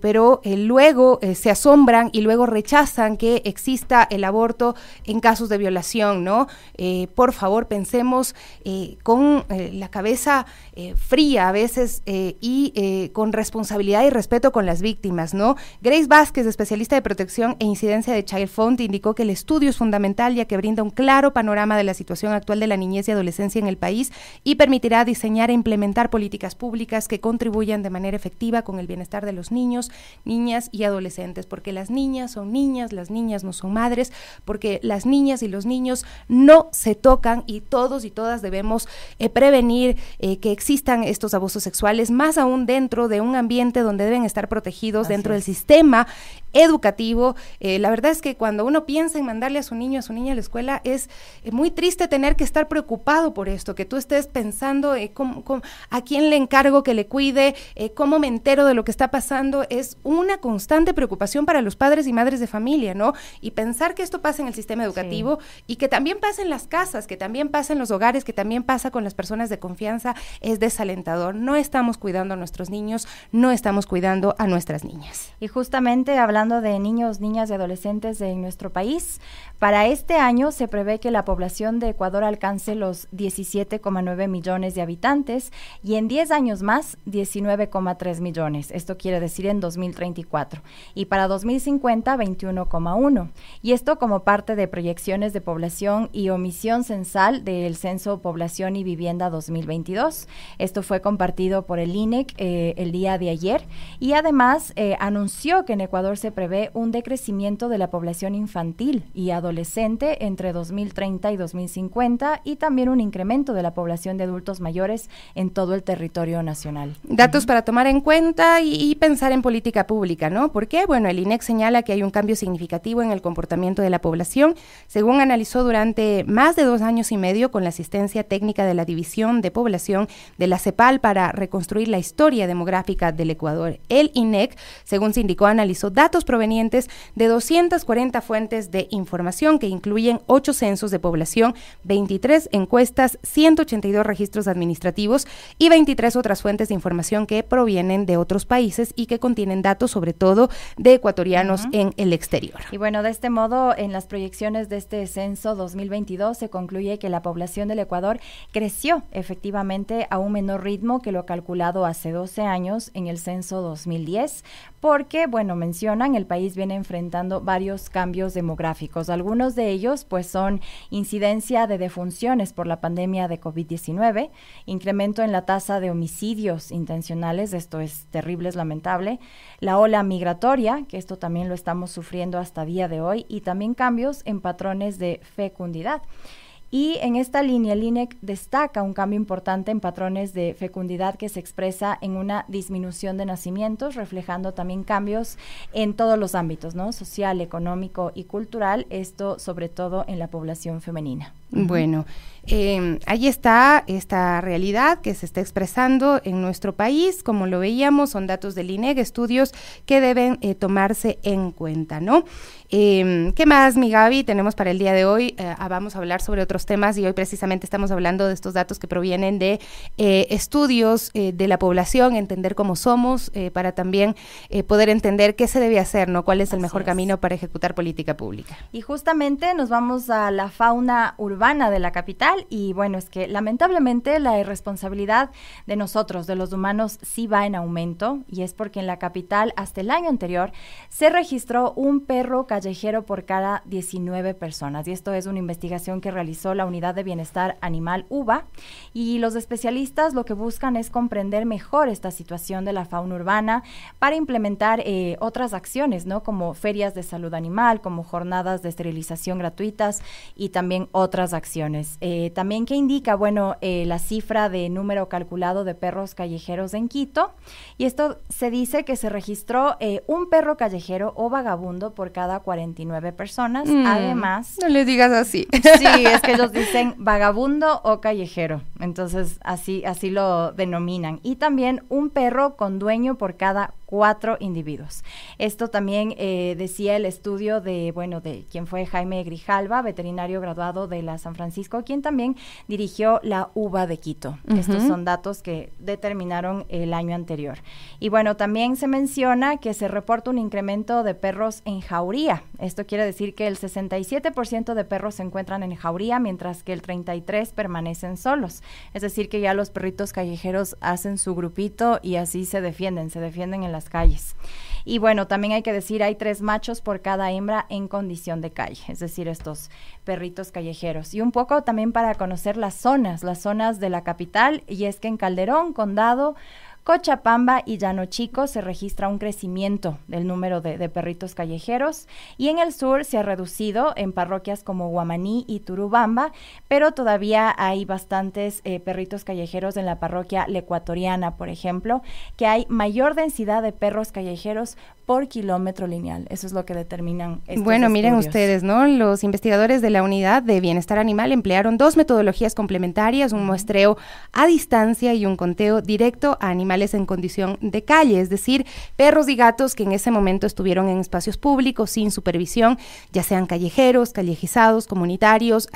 pero luego se asombran y luego rechazan que exista el aborto en casos de violación, ¿no? por favor, pensemos con la cabeza fría a veces y con responsabilidad y respeto con las víctimas, ¿no? Grace Vázquez, especialista de protección e incidencia de Child Fund, indicó que el estudio es fundamental ya que brinda un claro panorama de la situación actual de la niñez y adolescencia en el país y permitirá diseñar e implementar políticas públicas que contribuyan de manera efectiva con el bienestar de los niños, niñas y adolescentes, porque las niñas son niñas, las niñas no son madres, porque las niñas y los niños no se tocan y todos y todas debemos eh, prevenir eh, que existan estos abusos sexuales, más aún dentro de un ambiente donde deben estar protegidos dentro del sistema educativo. Eh, la verdad es que cuando uno piensa en mandarle a su niño, a su niña a la escuela, es muy triste tener que estar preocupado por esto, que tú estés pensando eh, a quién le encargo que le cuide, cómo me entero de lo que está pasando. Es una constante preocupación para los padres y madres de familia, ¿no? Y pensar que esto pasa en el sistema educativo y que también pasa en las casas, que también pasa en los hogares, que también pasa con las personas de confianza, es desalentador. No estamos cuidando a nuestros niños, no estamos cuidando a nuestras niñas. Y justamente hablando hablando de niños, niñas y adolescentes en nuestro país, para este año se prevé que la población de Ecuador alcance los 17,9 millones de habitantes y en 10 años más 19,3 millones. Esto quiere decir en 2034. Y para 2050 21,1. Y esto como parte de proyecciones de población y omisión censal del Censo Población y Vivienda 2022. Esto fue compartido por el INEC eh, el día de ayer y además eh, anunció que en Ecuador se prevé un decrecimiento de la población infantil y adolescente entre 2030 y 2050 y también un incremento de la población de adultos mayores en todo el territorio nacional. Datos para tomar en cuenta y, pensar en política pública, ¿no? ¿Por qué? Bueno, el INEC señala que hay un cambio significativo en el comportamiento de la población, según analizó durante más de dos años y medio con la asistencia técnica de la División de Población de la CEPAL para reconstruir la historia demográfica del Ecuador. El INEC, según se indicó, analizó datos provenientes de 240 fuentes de información que incluyen 8 censos de población, 23 encuestas, 182 registros administrativos y 23 otras fuentes de información que provienen de otros países y que contienen datos sobre todo de ecuatorianos en el exterior. Y bueno, de este modo, en las proyecciones de este censo 2022 se concluye que la población del Ecuador creció efectivamente a un menor ritmo que lo calculado hace 12 años en el censo 2010, porque, bueno, mencionan, el país viene enfrentando varios cambios demográficos. Algunos de ellos, pues, son incidencia de defunciones por la pandemia de COVID-19, incremento en la tasa de homicidios intencionales, esto es terrible, es lamentable, la ola migratoria, que esto también lo estamos sufriendo hasta día de hoy, y también cambios en patrones de fecundidad. Y en esta línea, el INEC destaca un cambio importante en patrones de fecundidad que se expresa en una disminución de nacimientos, reflejando también cambios en todos los ámbitos, ¿no? Social, económico y cultural, esto sobre todo en la población femenina. Bueno, eh, ahí está esta realidad que se está expresando en nuestro país, como lo veíamos, son datos del INEG, estudios que deben eh, tomarse en cuenta, ¿no? Eh, ¿Qué más, mi Gaby, tenemos para el día de hoy? Eh, ah, vamos a hablar sobre otros temas y hoy precisamente estamos hablando de estos datos que provienen de estudios de la población, entender cómo somos, para también poder entender qué se debe hacer, ¿no? ¿Cuál es el mejor camino para ejecutar política pública? Y justamente nos vamos a la fauna urbana de la capital y bueno, es que lamentablemente la irresponsabilidad de nosotros, de los humanos, sí va en aumento y es porque en la capital hasta el año anterior se registró un perro callejero por cada 19 personas y esto es una investigación que realizó la Unidad de Bienestar Animal UBA y los especialistas lo que buscan es comprender mejor esta situación de la fauna urbana para implementar eh, otras acciones, ¿no? Como ferias de salud animal, como jornadas de esterilización gratuitas y también otras acciones. Eh, también que indica, bueno, eh, la cifra de número calculado de perros callejeros en Quito. Y esto se dice que se registró un perro callejero o vagabundo por cada 49 personas. Mm, Además... No le digas así. <laughs> Sí, es que ellos dicen vagabundo o callejero. Entonces, así, así lo denominan. Y también un perro con dueño por cada cuatro individuos. Esto también eh, decía el estudio de, bueno, de quien fue Jaime Grijalva, veterinario graduado de la San Francisco, quien también dirigió la UBA de Quito. Estos son datos que determinaron el año anterior. Y bueno, también se menciona que se reporta un incremento de perros en jauría. Esto quiere decir que el 67% de perros se encuentran en jauría, mientras que el 33% permanecen solos. Es decir, que ya los perritos callejeros hacen su grupito y así se defienden, se defienden en la calles. Y bueno, también hay que decir, hay tres machos por cada hembra en condición de calle, es decir, estos perritos callejeros. Y un poco también para conocer las zonas, las zonas de la capital, y es que en Calderón, Condado, Cochabamba y Llano Chico se registra un crecimiento del número de, perritos callejeros y en el sur se ha reducido en parroquias como Guamaní y Turubamba, pero todavía hay bastantes eh, perritos callejeros en la parroquia Ecuatoriana, por ejemplo, que hay mayor densidad de perros callejeros por kilómetro lineal. Eso es lo que determinan. Estos bueno, miren ustedes, ¿no? Los investigadores de la Unidad de Bienestar Animal emplearon dos metodologías complementarias, un muestreo a distancia y un conteo directo a animales en condición de calle, es decir, perros y gatos que en ese momento estuvieron en espacios públicos sin supervisión, ya sean callejeros, callejizados, comunitarios,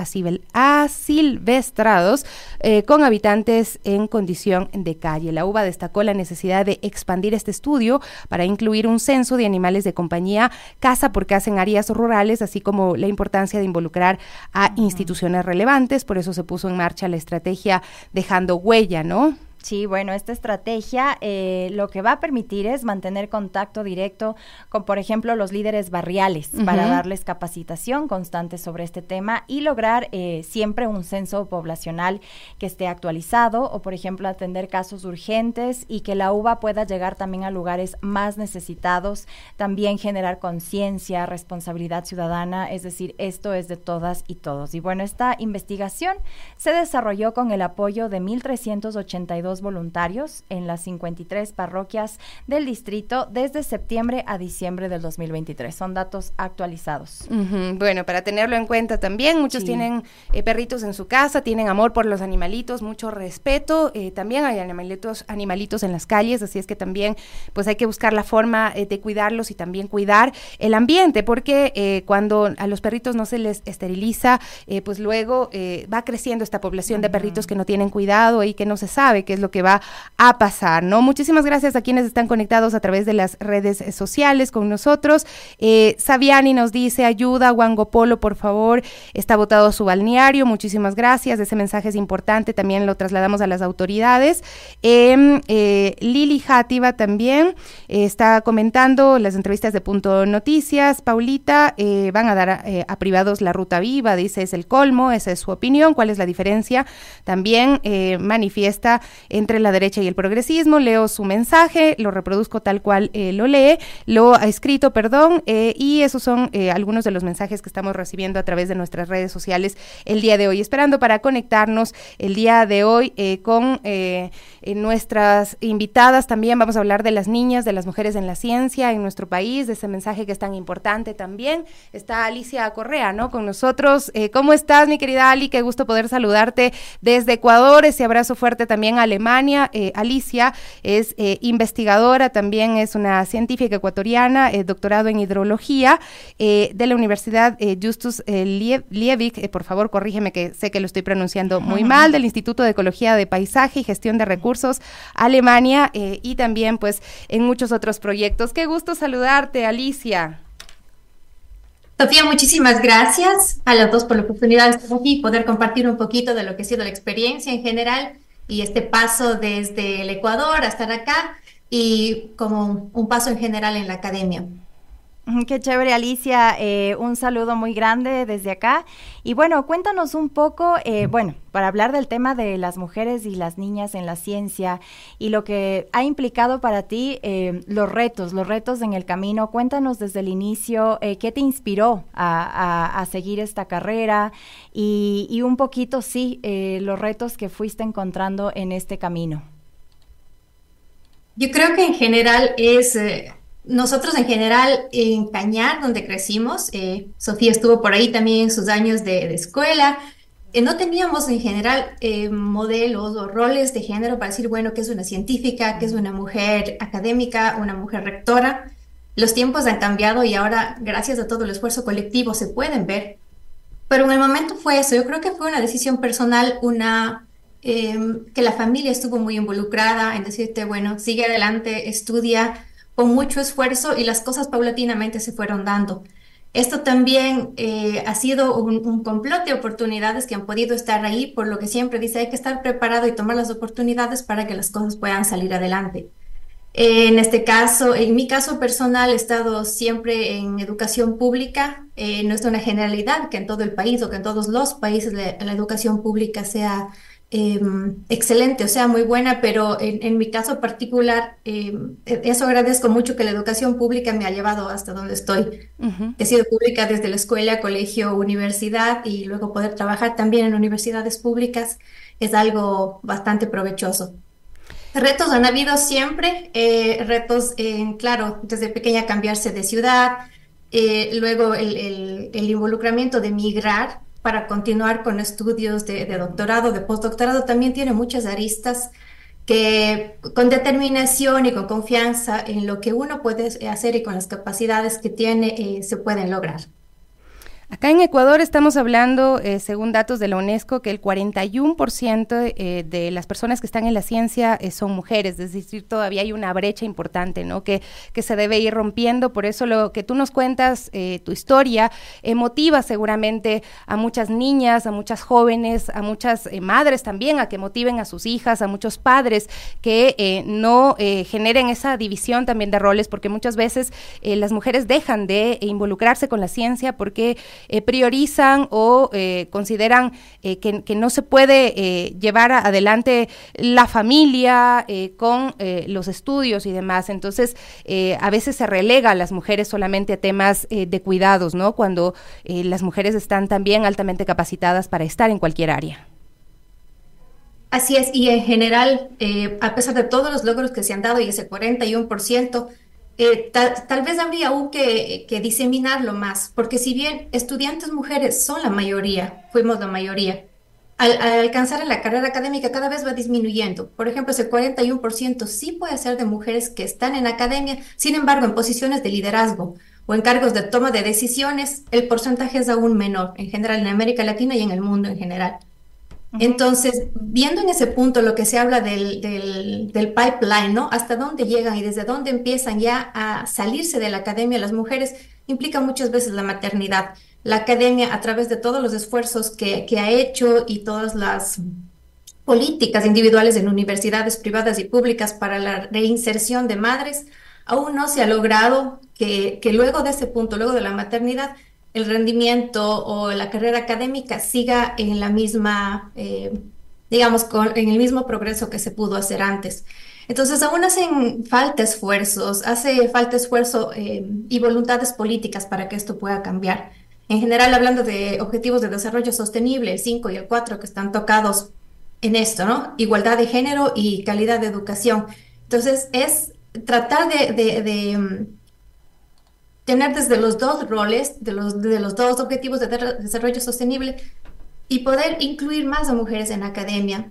asilvestrados, eh, con habitantes en condición de calle. La UBA destacó la necesidad de expandir este estudio para incluir un centro de animales de compañía casa por casa en áreas rurales, así como la importancia de involucrar a instituciones relevantes. Por eso se puso en marcha la estrategia dejando huella, ¿no? Sí, bueno, esta estrategia eh, lo que va a permitir es mantener contacto directo con, por ejemplo, los líderes barriales para darles capacitación constante sobre este tema y lograr eh, siempre un censo poblacional que esté actualizado o, por ejemplo, atender casos urgentes y que la UBA pueda llegar también a lugares más necesitados, también generar conciencia, responsabilidad ciudadana, es decir, esto es de todas y todos. Y bueno, esta investigación se desarrolló con el apoyo de 1.382 voluntarios en las 53 parroquias del distrito desde septiembre a diciembre del 2023. Son datos actualizados. Bueno, para tenerlo en cuenta también, muchos tienen eh, perritos en su casa, tienen amor por los animalitos, mucho respeto. Eh, también hay animalitos, animalitos en las calles, así es que también pues hay que buscar la forma eh, de cuidarlos y también cuidar el ambiente, porque cuando a los perritos no se les esteriliza, pues luego va creciendo esta población de perritos que no tienen cuidado y que no se sabe qué es lo que va a pasar, ¿no? Muchísimas gracias a quienes están conectados a través de las redes sociales con nosotros. Eh, Saviani nos dice, ayuda, Polo, por favor, está votado su balneario, muchísimas gracias, ese mensaje es importante, también lo trasladamos a las autoridades. Em, eh, Lili Játiva también eh, está comentando las entrevistas de Punto Noticias, Paulita, eh, van a dar a, privados la ruta viva, dice, es el colmo, esa es su opinión, ¿cuál es la diferencia? También manifiesta entre la derecha y el progresismo. Leo su mensaje, lo reproduzco tal cual eh, lo lee, lo ha escrito, perdón, eh, y esos son eh, algunos de los mensajes que estamos recibiendo a través de nuestras redes sociales el día de hoy. Esperando para conectarnos el día de hoy con nuestras invitadas también. Vamos a hablar de las niñas, de las mujeres en la ciencia en nuestro país, de ese mensaje que es tan importante también. Está Alicia Correa, ¿no? Con nosotros. ¿Cómo estás, mi querida Ali? Qué gusto poder saludarte desde Ecuador. Ese abrazo fuerte también a Alemania eh, Alicia es eh, investigadora, también es una científica ecuatoriana, eh, doctorado en hidrología de la Universidad Justus Liebig. por favor, corrígeme que sé que lo estoy pronunciando muy <laughs> mal, del Instituto de Ecología de Paisaje y Gestión de Recursos Alemania y también pues en muchos otros proyectos. Qué gusto saludarte, Alicia. Sofía, muchísimas gracias a los dos por la oportunidad de estar aquí y poder compartir un poquito de lo que ha sido la experiencia en general y este paso desde el Ecuador a estar acá y como un paso en general en la academia. Qué chévere, Alicia. Eh, un saludo muy grande desde acá. Y bueno, cuéntanos un poco, eh, bueno, para hablar del tema de las mujeres y las niñas en la ciencia y lo que ha implicado para ti eh, los retos, los retos en el camino. Cuéntanos desde el inicio qué te inspiró a, seguir esta carrera y, y un poquito, sí, los retos que fuiste encontrando en este camino. Yo creo que en general es nosotros en general en Cañar, donde crecimos, eh, Sofía estuvo por ahí también en sus años de, escuela, eh, no teníamos en general eh, modelos o roles de género para decir, bueno, que es una científica, que es una mujer académica, una mujer rectora. Los tiempos han cambiado y ahora, gracias a todo el esfuerzo colectivo, se pueden ver. Pero en el momento fue eso, yo creo que fue una decisión personal, una que la familia estuvo muy involucrada en decirte, bueno, sigue adelante, estudia, con mucho esfuerzo y las cosas paulatinamente se fueron dando. Esto también eh, ha sido un, complot de oportunidades que han podido estar ahí, por lo que siempre dice hay que estar preparado y tomar las oportunidades para que las cosas puedan salir adelante. en este caso, en mi caso personal, he estado siempre en educación pública. Eh, no es una generalidad que en todo el país o que en todos los países la educación pública sea Em, excelente, o sea, muy buena, pero en, mi caso particular, em, e, eso agradezco mucho que la educación pública me ha llevado hasta donde estoy. He sido pública desde la escuela, colegio, universidad y luego poder trabajar también en universidades públicas es algo bastante provechoso. Retos han habido siempre, eh, retos, en, claro, desde pequeña cambiarse de ciudad, eh, luego el, el involucramiento de migrar, para continuar con estudios de, doctorado, de postdoctorado, también tiene muchas aristas que con determinación y con confianza en lo que uno puede hacer y con las capacidades que tiene eh, se pueden lograr. Acá en Ecuador estamos hablando, eh, según datos de la UNESCO, que el 41% eh, de las personas que están en la ciencia eh, son mujeres, es decir, todavía hay una brecha importante, ¿no? Que, que se debe ir rompiendo. Por eso lo que tú nos cuentas, tu historia, motiva seguramente a muchas niñas, a muchas jóvenes, a muchas madres también, a que motiven a sus hijas, a muchos padres que no generen esa división también de roles, porque muchas veces las mujeres dejan de involucrarse con la ciencia porque eh, priorizan o eh, consideran eh, que, no se puede llevar adelante la familia con los estudios y demás. Entonces, a veces se relega a las mujeres solamente a temas de cuidados, ¿no? Cuando las mujeres están también altamente capacitadas para estar en cualquier área. Así es, y en general, a pesar de todos los logros que se han dado y ese 41%, eh, tal, vez habría aún que, diseminarlo más, porque si bien estudiantes mujeres son la mayoría, fuimos la mayoría, al, alcanzar la carrera académica cada vez va disminuyendo. Por ejemplo, ese 41% sí puede ser de mujeres que están en academia, sin embargo, en posiciones de liderazgo o en cargos de toma de decisiones, el porcentaje es aún menor, en general en América Latina y en el mundo en general. Entonces, viendo en ese punto lo que se habla del, del, pipeline, ¿no? Hasta dónde llegan y desde dónde empiezan ya a salirse de la academia las mujeres, implica muchas veces la maternidad. La academia, a través de todos los esfuerzos que, que ha hecho y todas las políticas individuales en universidades privadas y públicas para la reinserción de madres, aún no se ha logrado que, que luego de ese punto, luego de la maternidad, el rendimiento o la carrera académica siga en la misma, eh, digamos, en el mismo progreso que se pudo hacer antes. Entonces, aún hacen falta esfuerzos, hace falta esfuerzo eh, y voluntades políticas para que esto pueda cambiar. En general, hablando de objetivos de desarrollo sostenible, el 5 y el 4 que están tocados en esto, ¿no? Igualdad de género y calidad de educación. Entonces, es tratar de tener desde los dos roles, de los, de los dos objetivos de desarrollo sostenible y poder incluir más a mujeres en academia.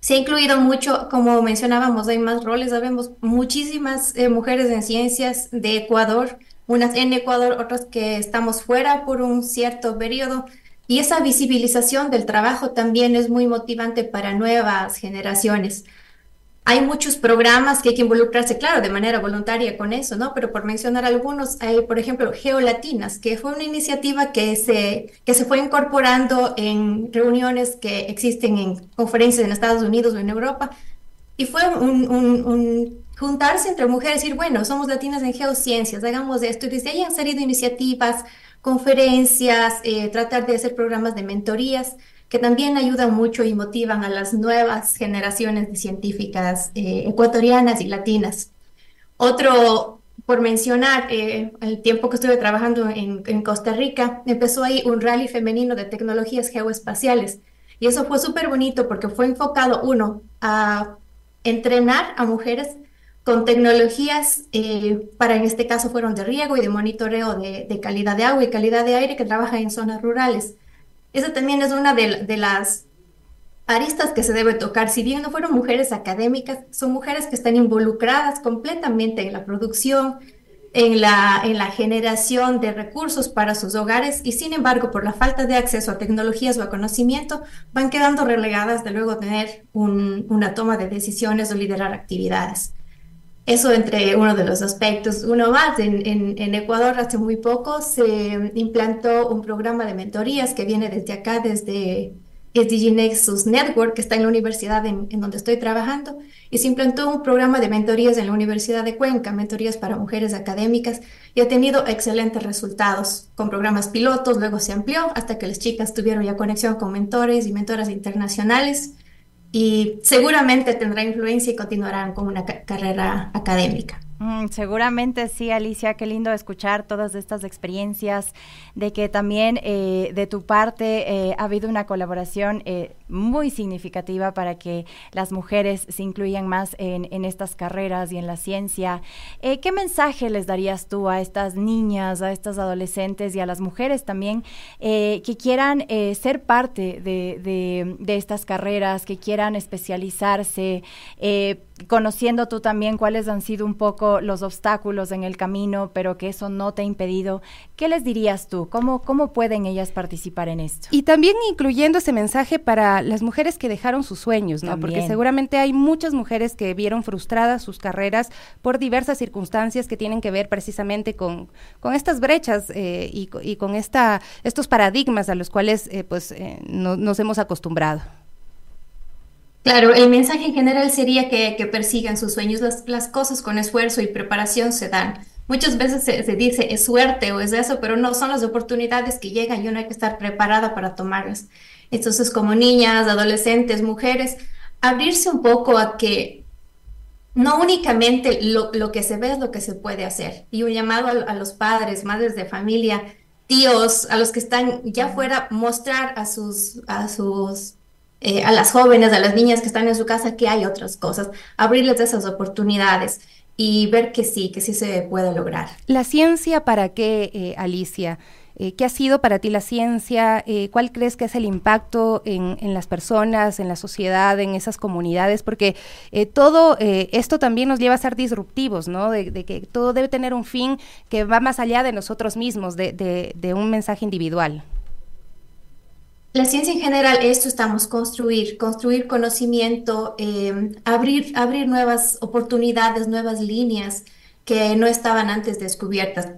Se ha incluido mucho, como mencionábamos, hay más roles, sabemos muchísimas eh, mujeres en ciencias de Ecuador, unas en Ecuador, otras que estamos fuera por un cierto periodo. Y esa visibilización del trabajo también es muy motivante para nuevas generaciones. Hay muchos programas que hay que involucrarse, claro, de manera voluntaria con eso, ¿no? Pero por mencionar algunos, hay, por ejemplo, Geolatinas, que fue una iniciativa que se, que se fue incorporando en reuniones que existen en conferencias en Estados Unidos o en Europa, Y fue un, juntarse entre mujeres, decir, bueno, somos latinas en geociencias, hagamos esto. Y desde ahí han salido iniciativas, conferencias, eh, tratar de hacer programas de mentorías que también ayudan mucho y motivan a las nuevas generaciones de científicas eh, ecuatorianas y latinas. Otro, por mencionar, eh, el tiempo que estuve trabajando en, Costa Rica, empezó ahí un rally femenino de tecnologías geoespaciales. Y eso fue súper bonito porque fue enfocado, uno, a entrenar a mujeres con tecnologías, eh, para en este caso fueron de riego y de monitoreo de, calidad de agua y calidad de aire que trabaja en zonas rurales. Esa también es una de, las aristas que se debe tocar. Si bien no fueron mujeres académicas, son mujeres que están involucradas completamente en la producción, en la, en la generación de recursos para sus hogares y sin embargo por la falta de acceso a tecnologías o a conocimiento van quedando relegadas de luego tener un, una toma de decisiones o liderar actividades. Eso entre uno de los aspectos. Uno más, en, Ecuador hace muy poco se implantó un programa de mentorías que viene desde acá, desde SDG Nexus Network, que está en la universidad en, donde estoy trabajando, y se implantó un programa de mentorías en la Universidad de Cuenca, mentorías para mujeres académicas, y ha tenido excelentes resultados con programas pilotos, luego se amplió hasta que las chicas tuvieron ya conexión con mentores y mentoras internacionales, y seguramente tendrá influencia y continuarán con una carrera académica. Mm, seguramente sí, Alicia, qué lindo escuchar todas estas experiencias, de que también eh, de tu parte eh, ha habido una colaboración eh, muy significativa para que las mujeres se incluyan más en, estas carreras y en la ciencia. ¿Qué mensaje les darías tú a estas niñas, a estas adolescentes y a las mujeres también que quieran ser parte de, estas carreras, que quieran especializarse? Conociendo tú también cuáles han sido un poco los obstáculos en el camino, pero que eso no te ha impedido, ¿qué les dirías tú? ¿Cómo, cómo pueden ellas participar en esto? Y también incluyendo ese mensaje para las mujeres que dejaron sus sueños, ¿no? Porque seguramente hay muchas mujeres que vieron frustradas sus carreras por diversas circunstancias que tienen que ver precisamente con, con estas brechas eh, y, y, con esta, estos paradigmas a los cuales eh, pues eh, no, nos hemos acostumbrado. Claro, el mensaje en general sería que, persigan sus sueños. Las, cosas con esfuerzo y preparación se dan. Muchas veces se, se, dice es suerte o es eso, pero no son las oportunidades que llegan y uno hay que estar preparada para tomarlas. Entonces, como niñas, adolescentes, mujeres, abrirse un poco a que no únicamente lo, lo que se ve es lo que se puede hacer. Y un llamado a, a los padres, madres de familia, tíos, a los que están ya fuera, mostrar a sus, a sus eh, a las jóvenes, a las niñas que están en su casa, que hay otras cosas, abrirles esas oportunidades y ver que sí, que sí se puede lograr. ¿La ciencia para qué, eh, Alicia? Eh, ¿Qué ha sido para ti la ciencia? Eh, ¿Cuál crees que es el impacto en, en, las personas, en la sociedad, en esas comunidades? Porque eh, todo esto también nos lleva a ser disruptivos, ¿no? De, de, que todo debe tener un fin que va más allá de nosotros mismos, de, de, de un mensaje individual. La ciencia en general, esto estamos, construir, construir conocimiento, eh, abrir, abrir nuevas oportunidades, nuevas líneas que no estaban antes descubiertas.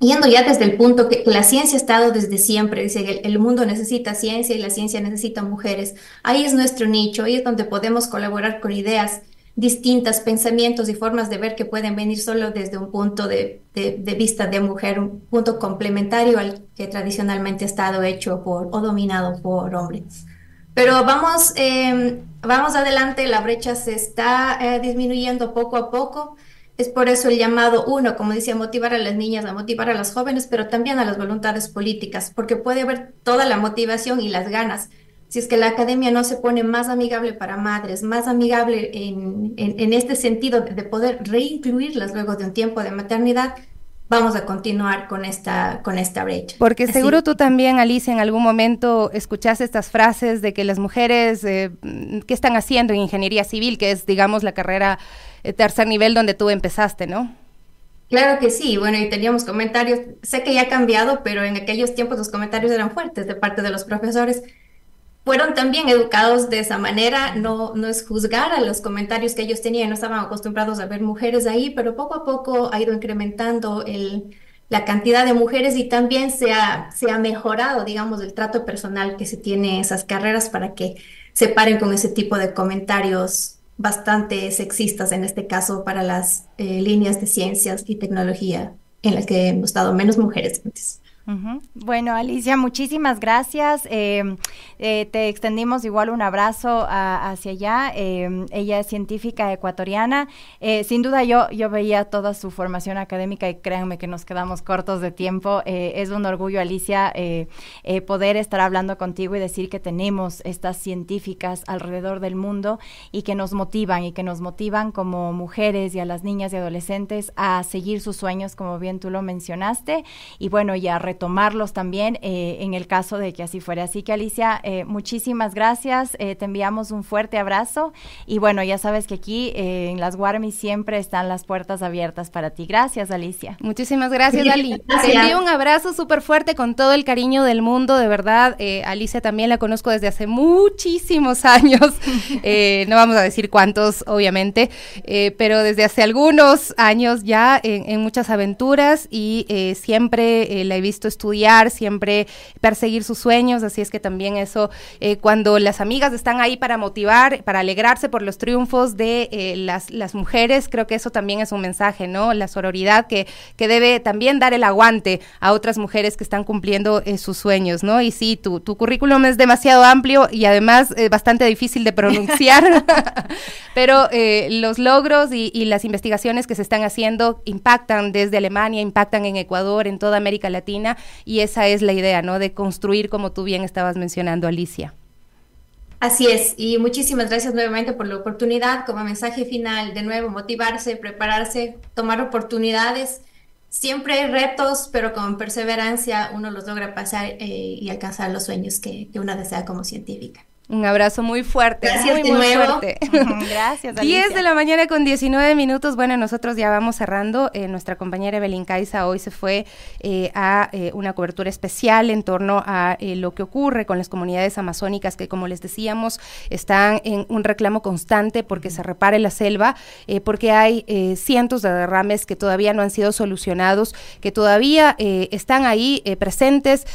Yendo ya desde el punto que la ciencia ha estado desde siempre, dice que el, el mundo necesita ciencia y la ciencia necesita mujeres. Ahí es nuestro nicho, ahí es donde podemos colaborar con ideas distintas, pensamientos y formas de ver que pueden venir solo desde un punto de, de, vista de mujer, un punto complementario al que tradicionalmente ha estado hecho por o dominado por hombres. Pero vamos, eh, vamos adelante, la brecha se está eh, disminuyendo poco a poco. Es por eso el llamado uno, como decía, motivar a las niñas, a motivar a las jóvenes, pero también a las voluntades políticas, porque puede haber toda la motivación y las ganas, si es que la academia no se pone más amigable para madres, más amigable en, en, en este sentido de, de, poder reincluirlas luego de un tiempo de maternidad, vamos a continuar con esta, con esta brecha. Porque Así. seguro tú también, Alicia, en algún momento escuchaste estas frases de que las mujeres, eh, ¿qué están haciendo en ingeniería civil? Que es, digamos, la carrera eh, tercer nivel donde tú empezaste, ¿no? Claro que sí, bueno, y teníamos comentarios, sé que ya ha cambiado, pero en aquellos tiempos los comentarios eran fuertes de parte de los profesores fueron también educados de esa manera, no, no es juzgar a los comentarios que ellos tenían, no estaban acostumbrados a ver mujeres ahí, pero poco a poco ha ido incrementando la cantidad de mujeres y también se ha, se ha mejorado, digamos, el trato personal que se tiene en esas carreras para que se paren con ese tipo de comentarios bastante sexistas en este caso para las eh, líneas de ciencias y tecnología en las que hemos dado menos mujeres antes. Bueno, Alicia, muchísimas gracias. Eh, eh, te extendimos igual un abrazo hacia allá. Eh, ella es científica ecuatoriana. sin duda yo, yo veía toda su formación académica y créanme que nos quedamos cortos de tiempo. es un orgullo, Alicia, poder estar hablando contigo y decir que tenemos estas científicas alrededor del mundo y que nos motivan y que nos motivan como mujeres y a las niñas y adolescentes a seguir sus sueños, como bien tú lo mencionaste. Y bueno, ya tomarlos también eh, en el caso de que así fuera. Así que Alicia, eh, muchísimas gracias, eh, te enviamos un fuerte abrazo y bueno, ya sabes que aquí en las Guarmis siempre están las puertas abiertas para ti. Gracias, Alicia. Muchísimas gracias, <laughs> Ali. Te envío un abrazo súper fuerte con todo el cariño del mundo, de verdad. Alicia también la conozco desde hace muchísimos <laughs> años, no vamos a decir cuántos, obviamente, pero desde hace algunos años ya en, en muchas aventuras y siempre la he visto estudiar, siempre perseguir sus sueños, así es que también eso, eh, cuando las amigas están ahí para motivar, para alegrarse por los triunfos de eh, las, las mujeres, creo que eso también es un mensaje, ¿no? La sororidad que, que debe también dar el aguante a otras mujeres que están cumpliendo eh, sus sueños, ¿no? Y sí, tu, tu currículum es demasiado amplio y además bastante difícil de pronunciar, <laughs> pero los logros y, y las investigaciones que se están haciendo impactan desde Alemania, impactan en Ecuador, en toda América Latina y esa es la idea, ¿no? De construir, como tú bien estabas mencionando, Alicia. Así es, y muchísimas gracias nuevamente por la oportunidad. Como mensaje final, de nuevo, motivarse, prepararse, tomar oportunidades. Siempre hay retos, pero con perseverancia uno los logra pasar eh, y alcanzar los sueños que, que uno desea como científica. Un abrazo muy fuerte, Gracias muy, muy fuerte. <laughs> Gracias. <laughs> 10 de la mañana con 19 minutos. Bueno, nosotros ya vamos cerrando. Eh, nuestra compañera Evelyn Caiza hoy se fue eh, a eh, una cobertura especial en torno a lo que ocurre con las comunidades amazónicas que, como les decíamos, están en un reclamo constante porque se repare la selva, porque hay cientos de derrames que todavía no han sido solucionados, que todavía están ahí presentes,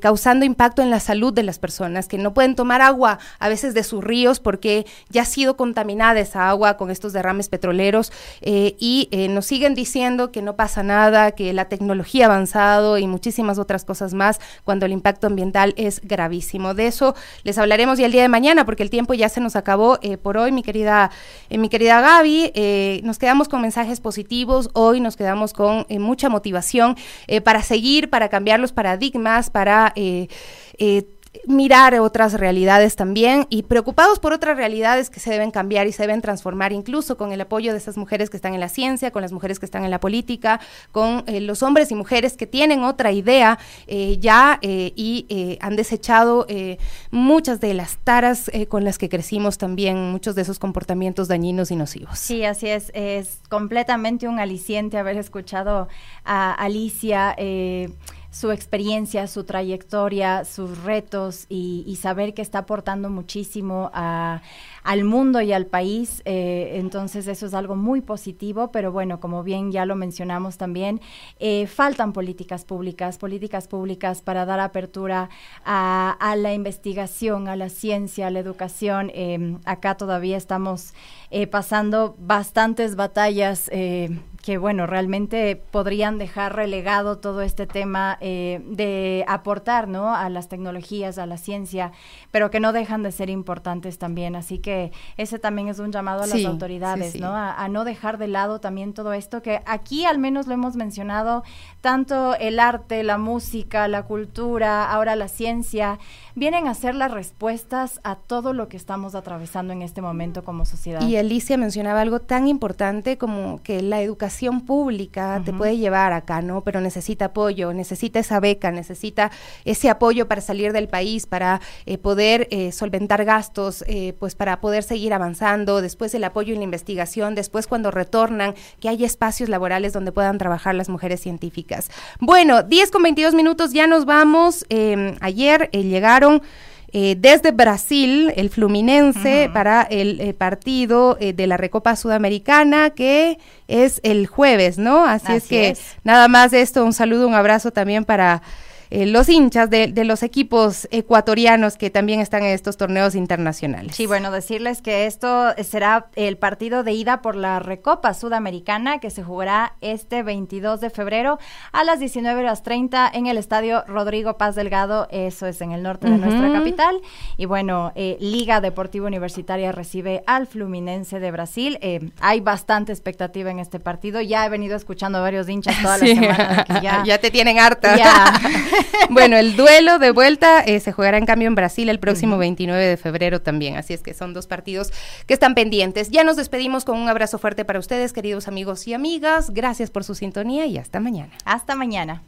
causando impacto en la salud de las personas, que no pueden tomar agua a veces de sus ríos porque ya ha sido contaminada esa agua con estos derrames petroleros eh, y eh, nos siguen diciendo que no pasa nada, que la tecnología ha avanzado y muchísimas otras cosas más cuando el impacto ambiental es gravísimo. De eso les hablaremos ya el día de mañana porque el tiempo ya se nos acabó eh, por hoy, mi querida, mi querida Gaby. nos quedamos con mensajes positivos, hoy nos quedamos con mucha motivación para seguir, para cambiar los paradigmas, para mirar otras realidades también y preocupados por otras realidades que se deben cambiar y se deben transformar, incluso con el apoyo de esas mujeres que están en la ciencia, con las mujeres que están en la política, con eh, los hombres y mujeres que tienen otra idea eh, ya eh, y han desechado muchas de las taras con las que crecimos también, muchos de esos comportamientos dañinos y nocivos. Sí, así es, es completamente un aliciente haber escuchado a Alicia su experiencia, su trayectoria, sus retos y, saber que está aportando muchísimo al mundo y al país. Eh, entonces eso es algo muy positivo, pero bueno, como bien ya lo mencionamos también, eh, faltan políticas públicas, políticas públicas para dar apertura a, la investigación, a la ciencia, a la educación. Em, acá todavía estamos eh, pasando bastantes batallas que bueno, realmente podrían dejar relegado todo este tema eh, de aportar, ¿no? A las tecnologías, a la ciencia, pero que no dejan de ser importantes también. Así que ese también es un llamado a las autoridades, ¿no? A, no dejar de lado también todo esto que aquí al menos lo hemos mencionado, tanto el arte, la música, la cultura, ahora la ciencia, vienen a ser las respuestas a todo lo que estamos atravesando en este momento como sociedad. Y Alicia mencionaba algo tan importante como que la educación pública te puede llevar acá, ¿no? Pero necesita apoyo, necesita esa beca, necesita ese apoyo para salir del país, para eh, poder eh, solventar gastos, eh, pues para poder seguir avanzando, después el apoyo en la investigación, después cuando retornan, que haya espacios laborales donde puedan trabajar las mujeres científicas. Bueno, 10 con 22 minutos, ya nos vamos. Em, ayer llegaron... Eh, desde Brasil, el Fluminense, para el eh, partido eh, de la Recopa Sudamericana, que es el jueves, ¿no? Así, es que nada más de esto, un saludo, un abrazo también para eh, los hinchas de, de, los equipos ecuatorianos que también están en estos torneos internacionales. Sí, bueno, decirles que esto será el partido de ida por la Recopa Sudamericana que se jugará este 22 de febrero a las 19 horas 30 en el estadio Rodrigo Paz Delgado, eso es en el norte de nuestra capital. Y bueno, eh, Liga Deportiva Universitaria recibe al Fluminense de Brasil. Eh, hay bastante expectativa en este partido. Ya he venido escuchando a varios hinchas toda la <laughs> semana. ya, <laughs> ya, te tienen harta. <laughs> <laughs> bueno, el duelo de vuelta eh, se jugará en cambio en Brasil el próximo 29 de febrero también. Así es que son dos partidos que están pendientes. Ya nos despedimos con un abrazo fuerte para ustedes, queridos amigos y amigas. Gracias por su sintonía y hasta mañana. Hasta mañana.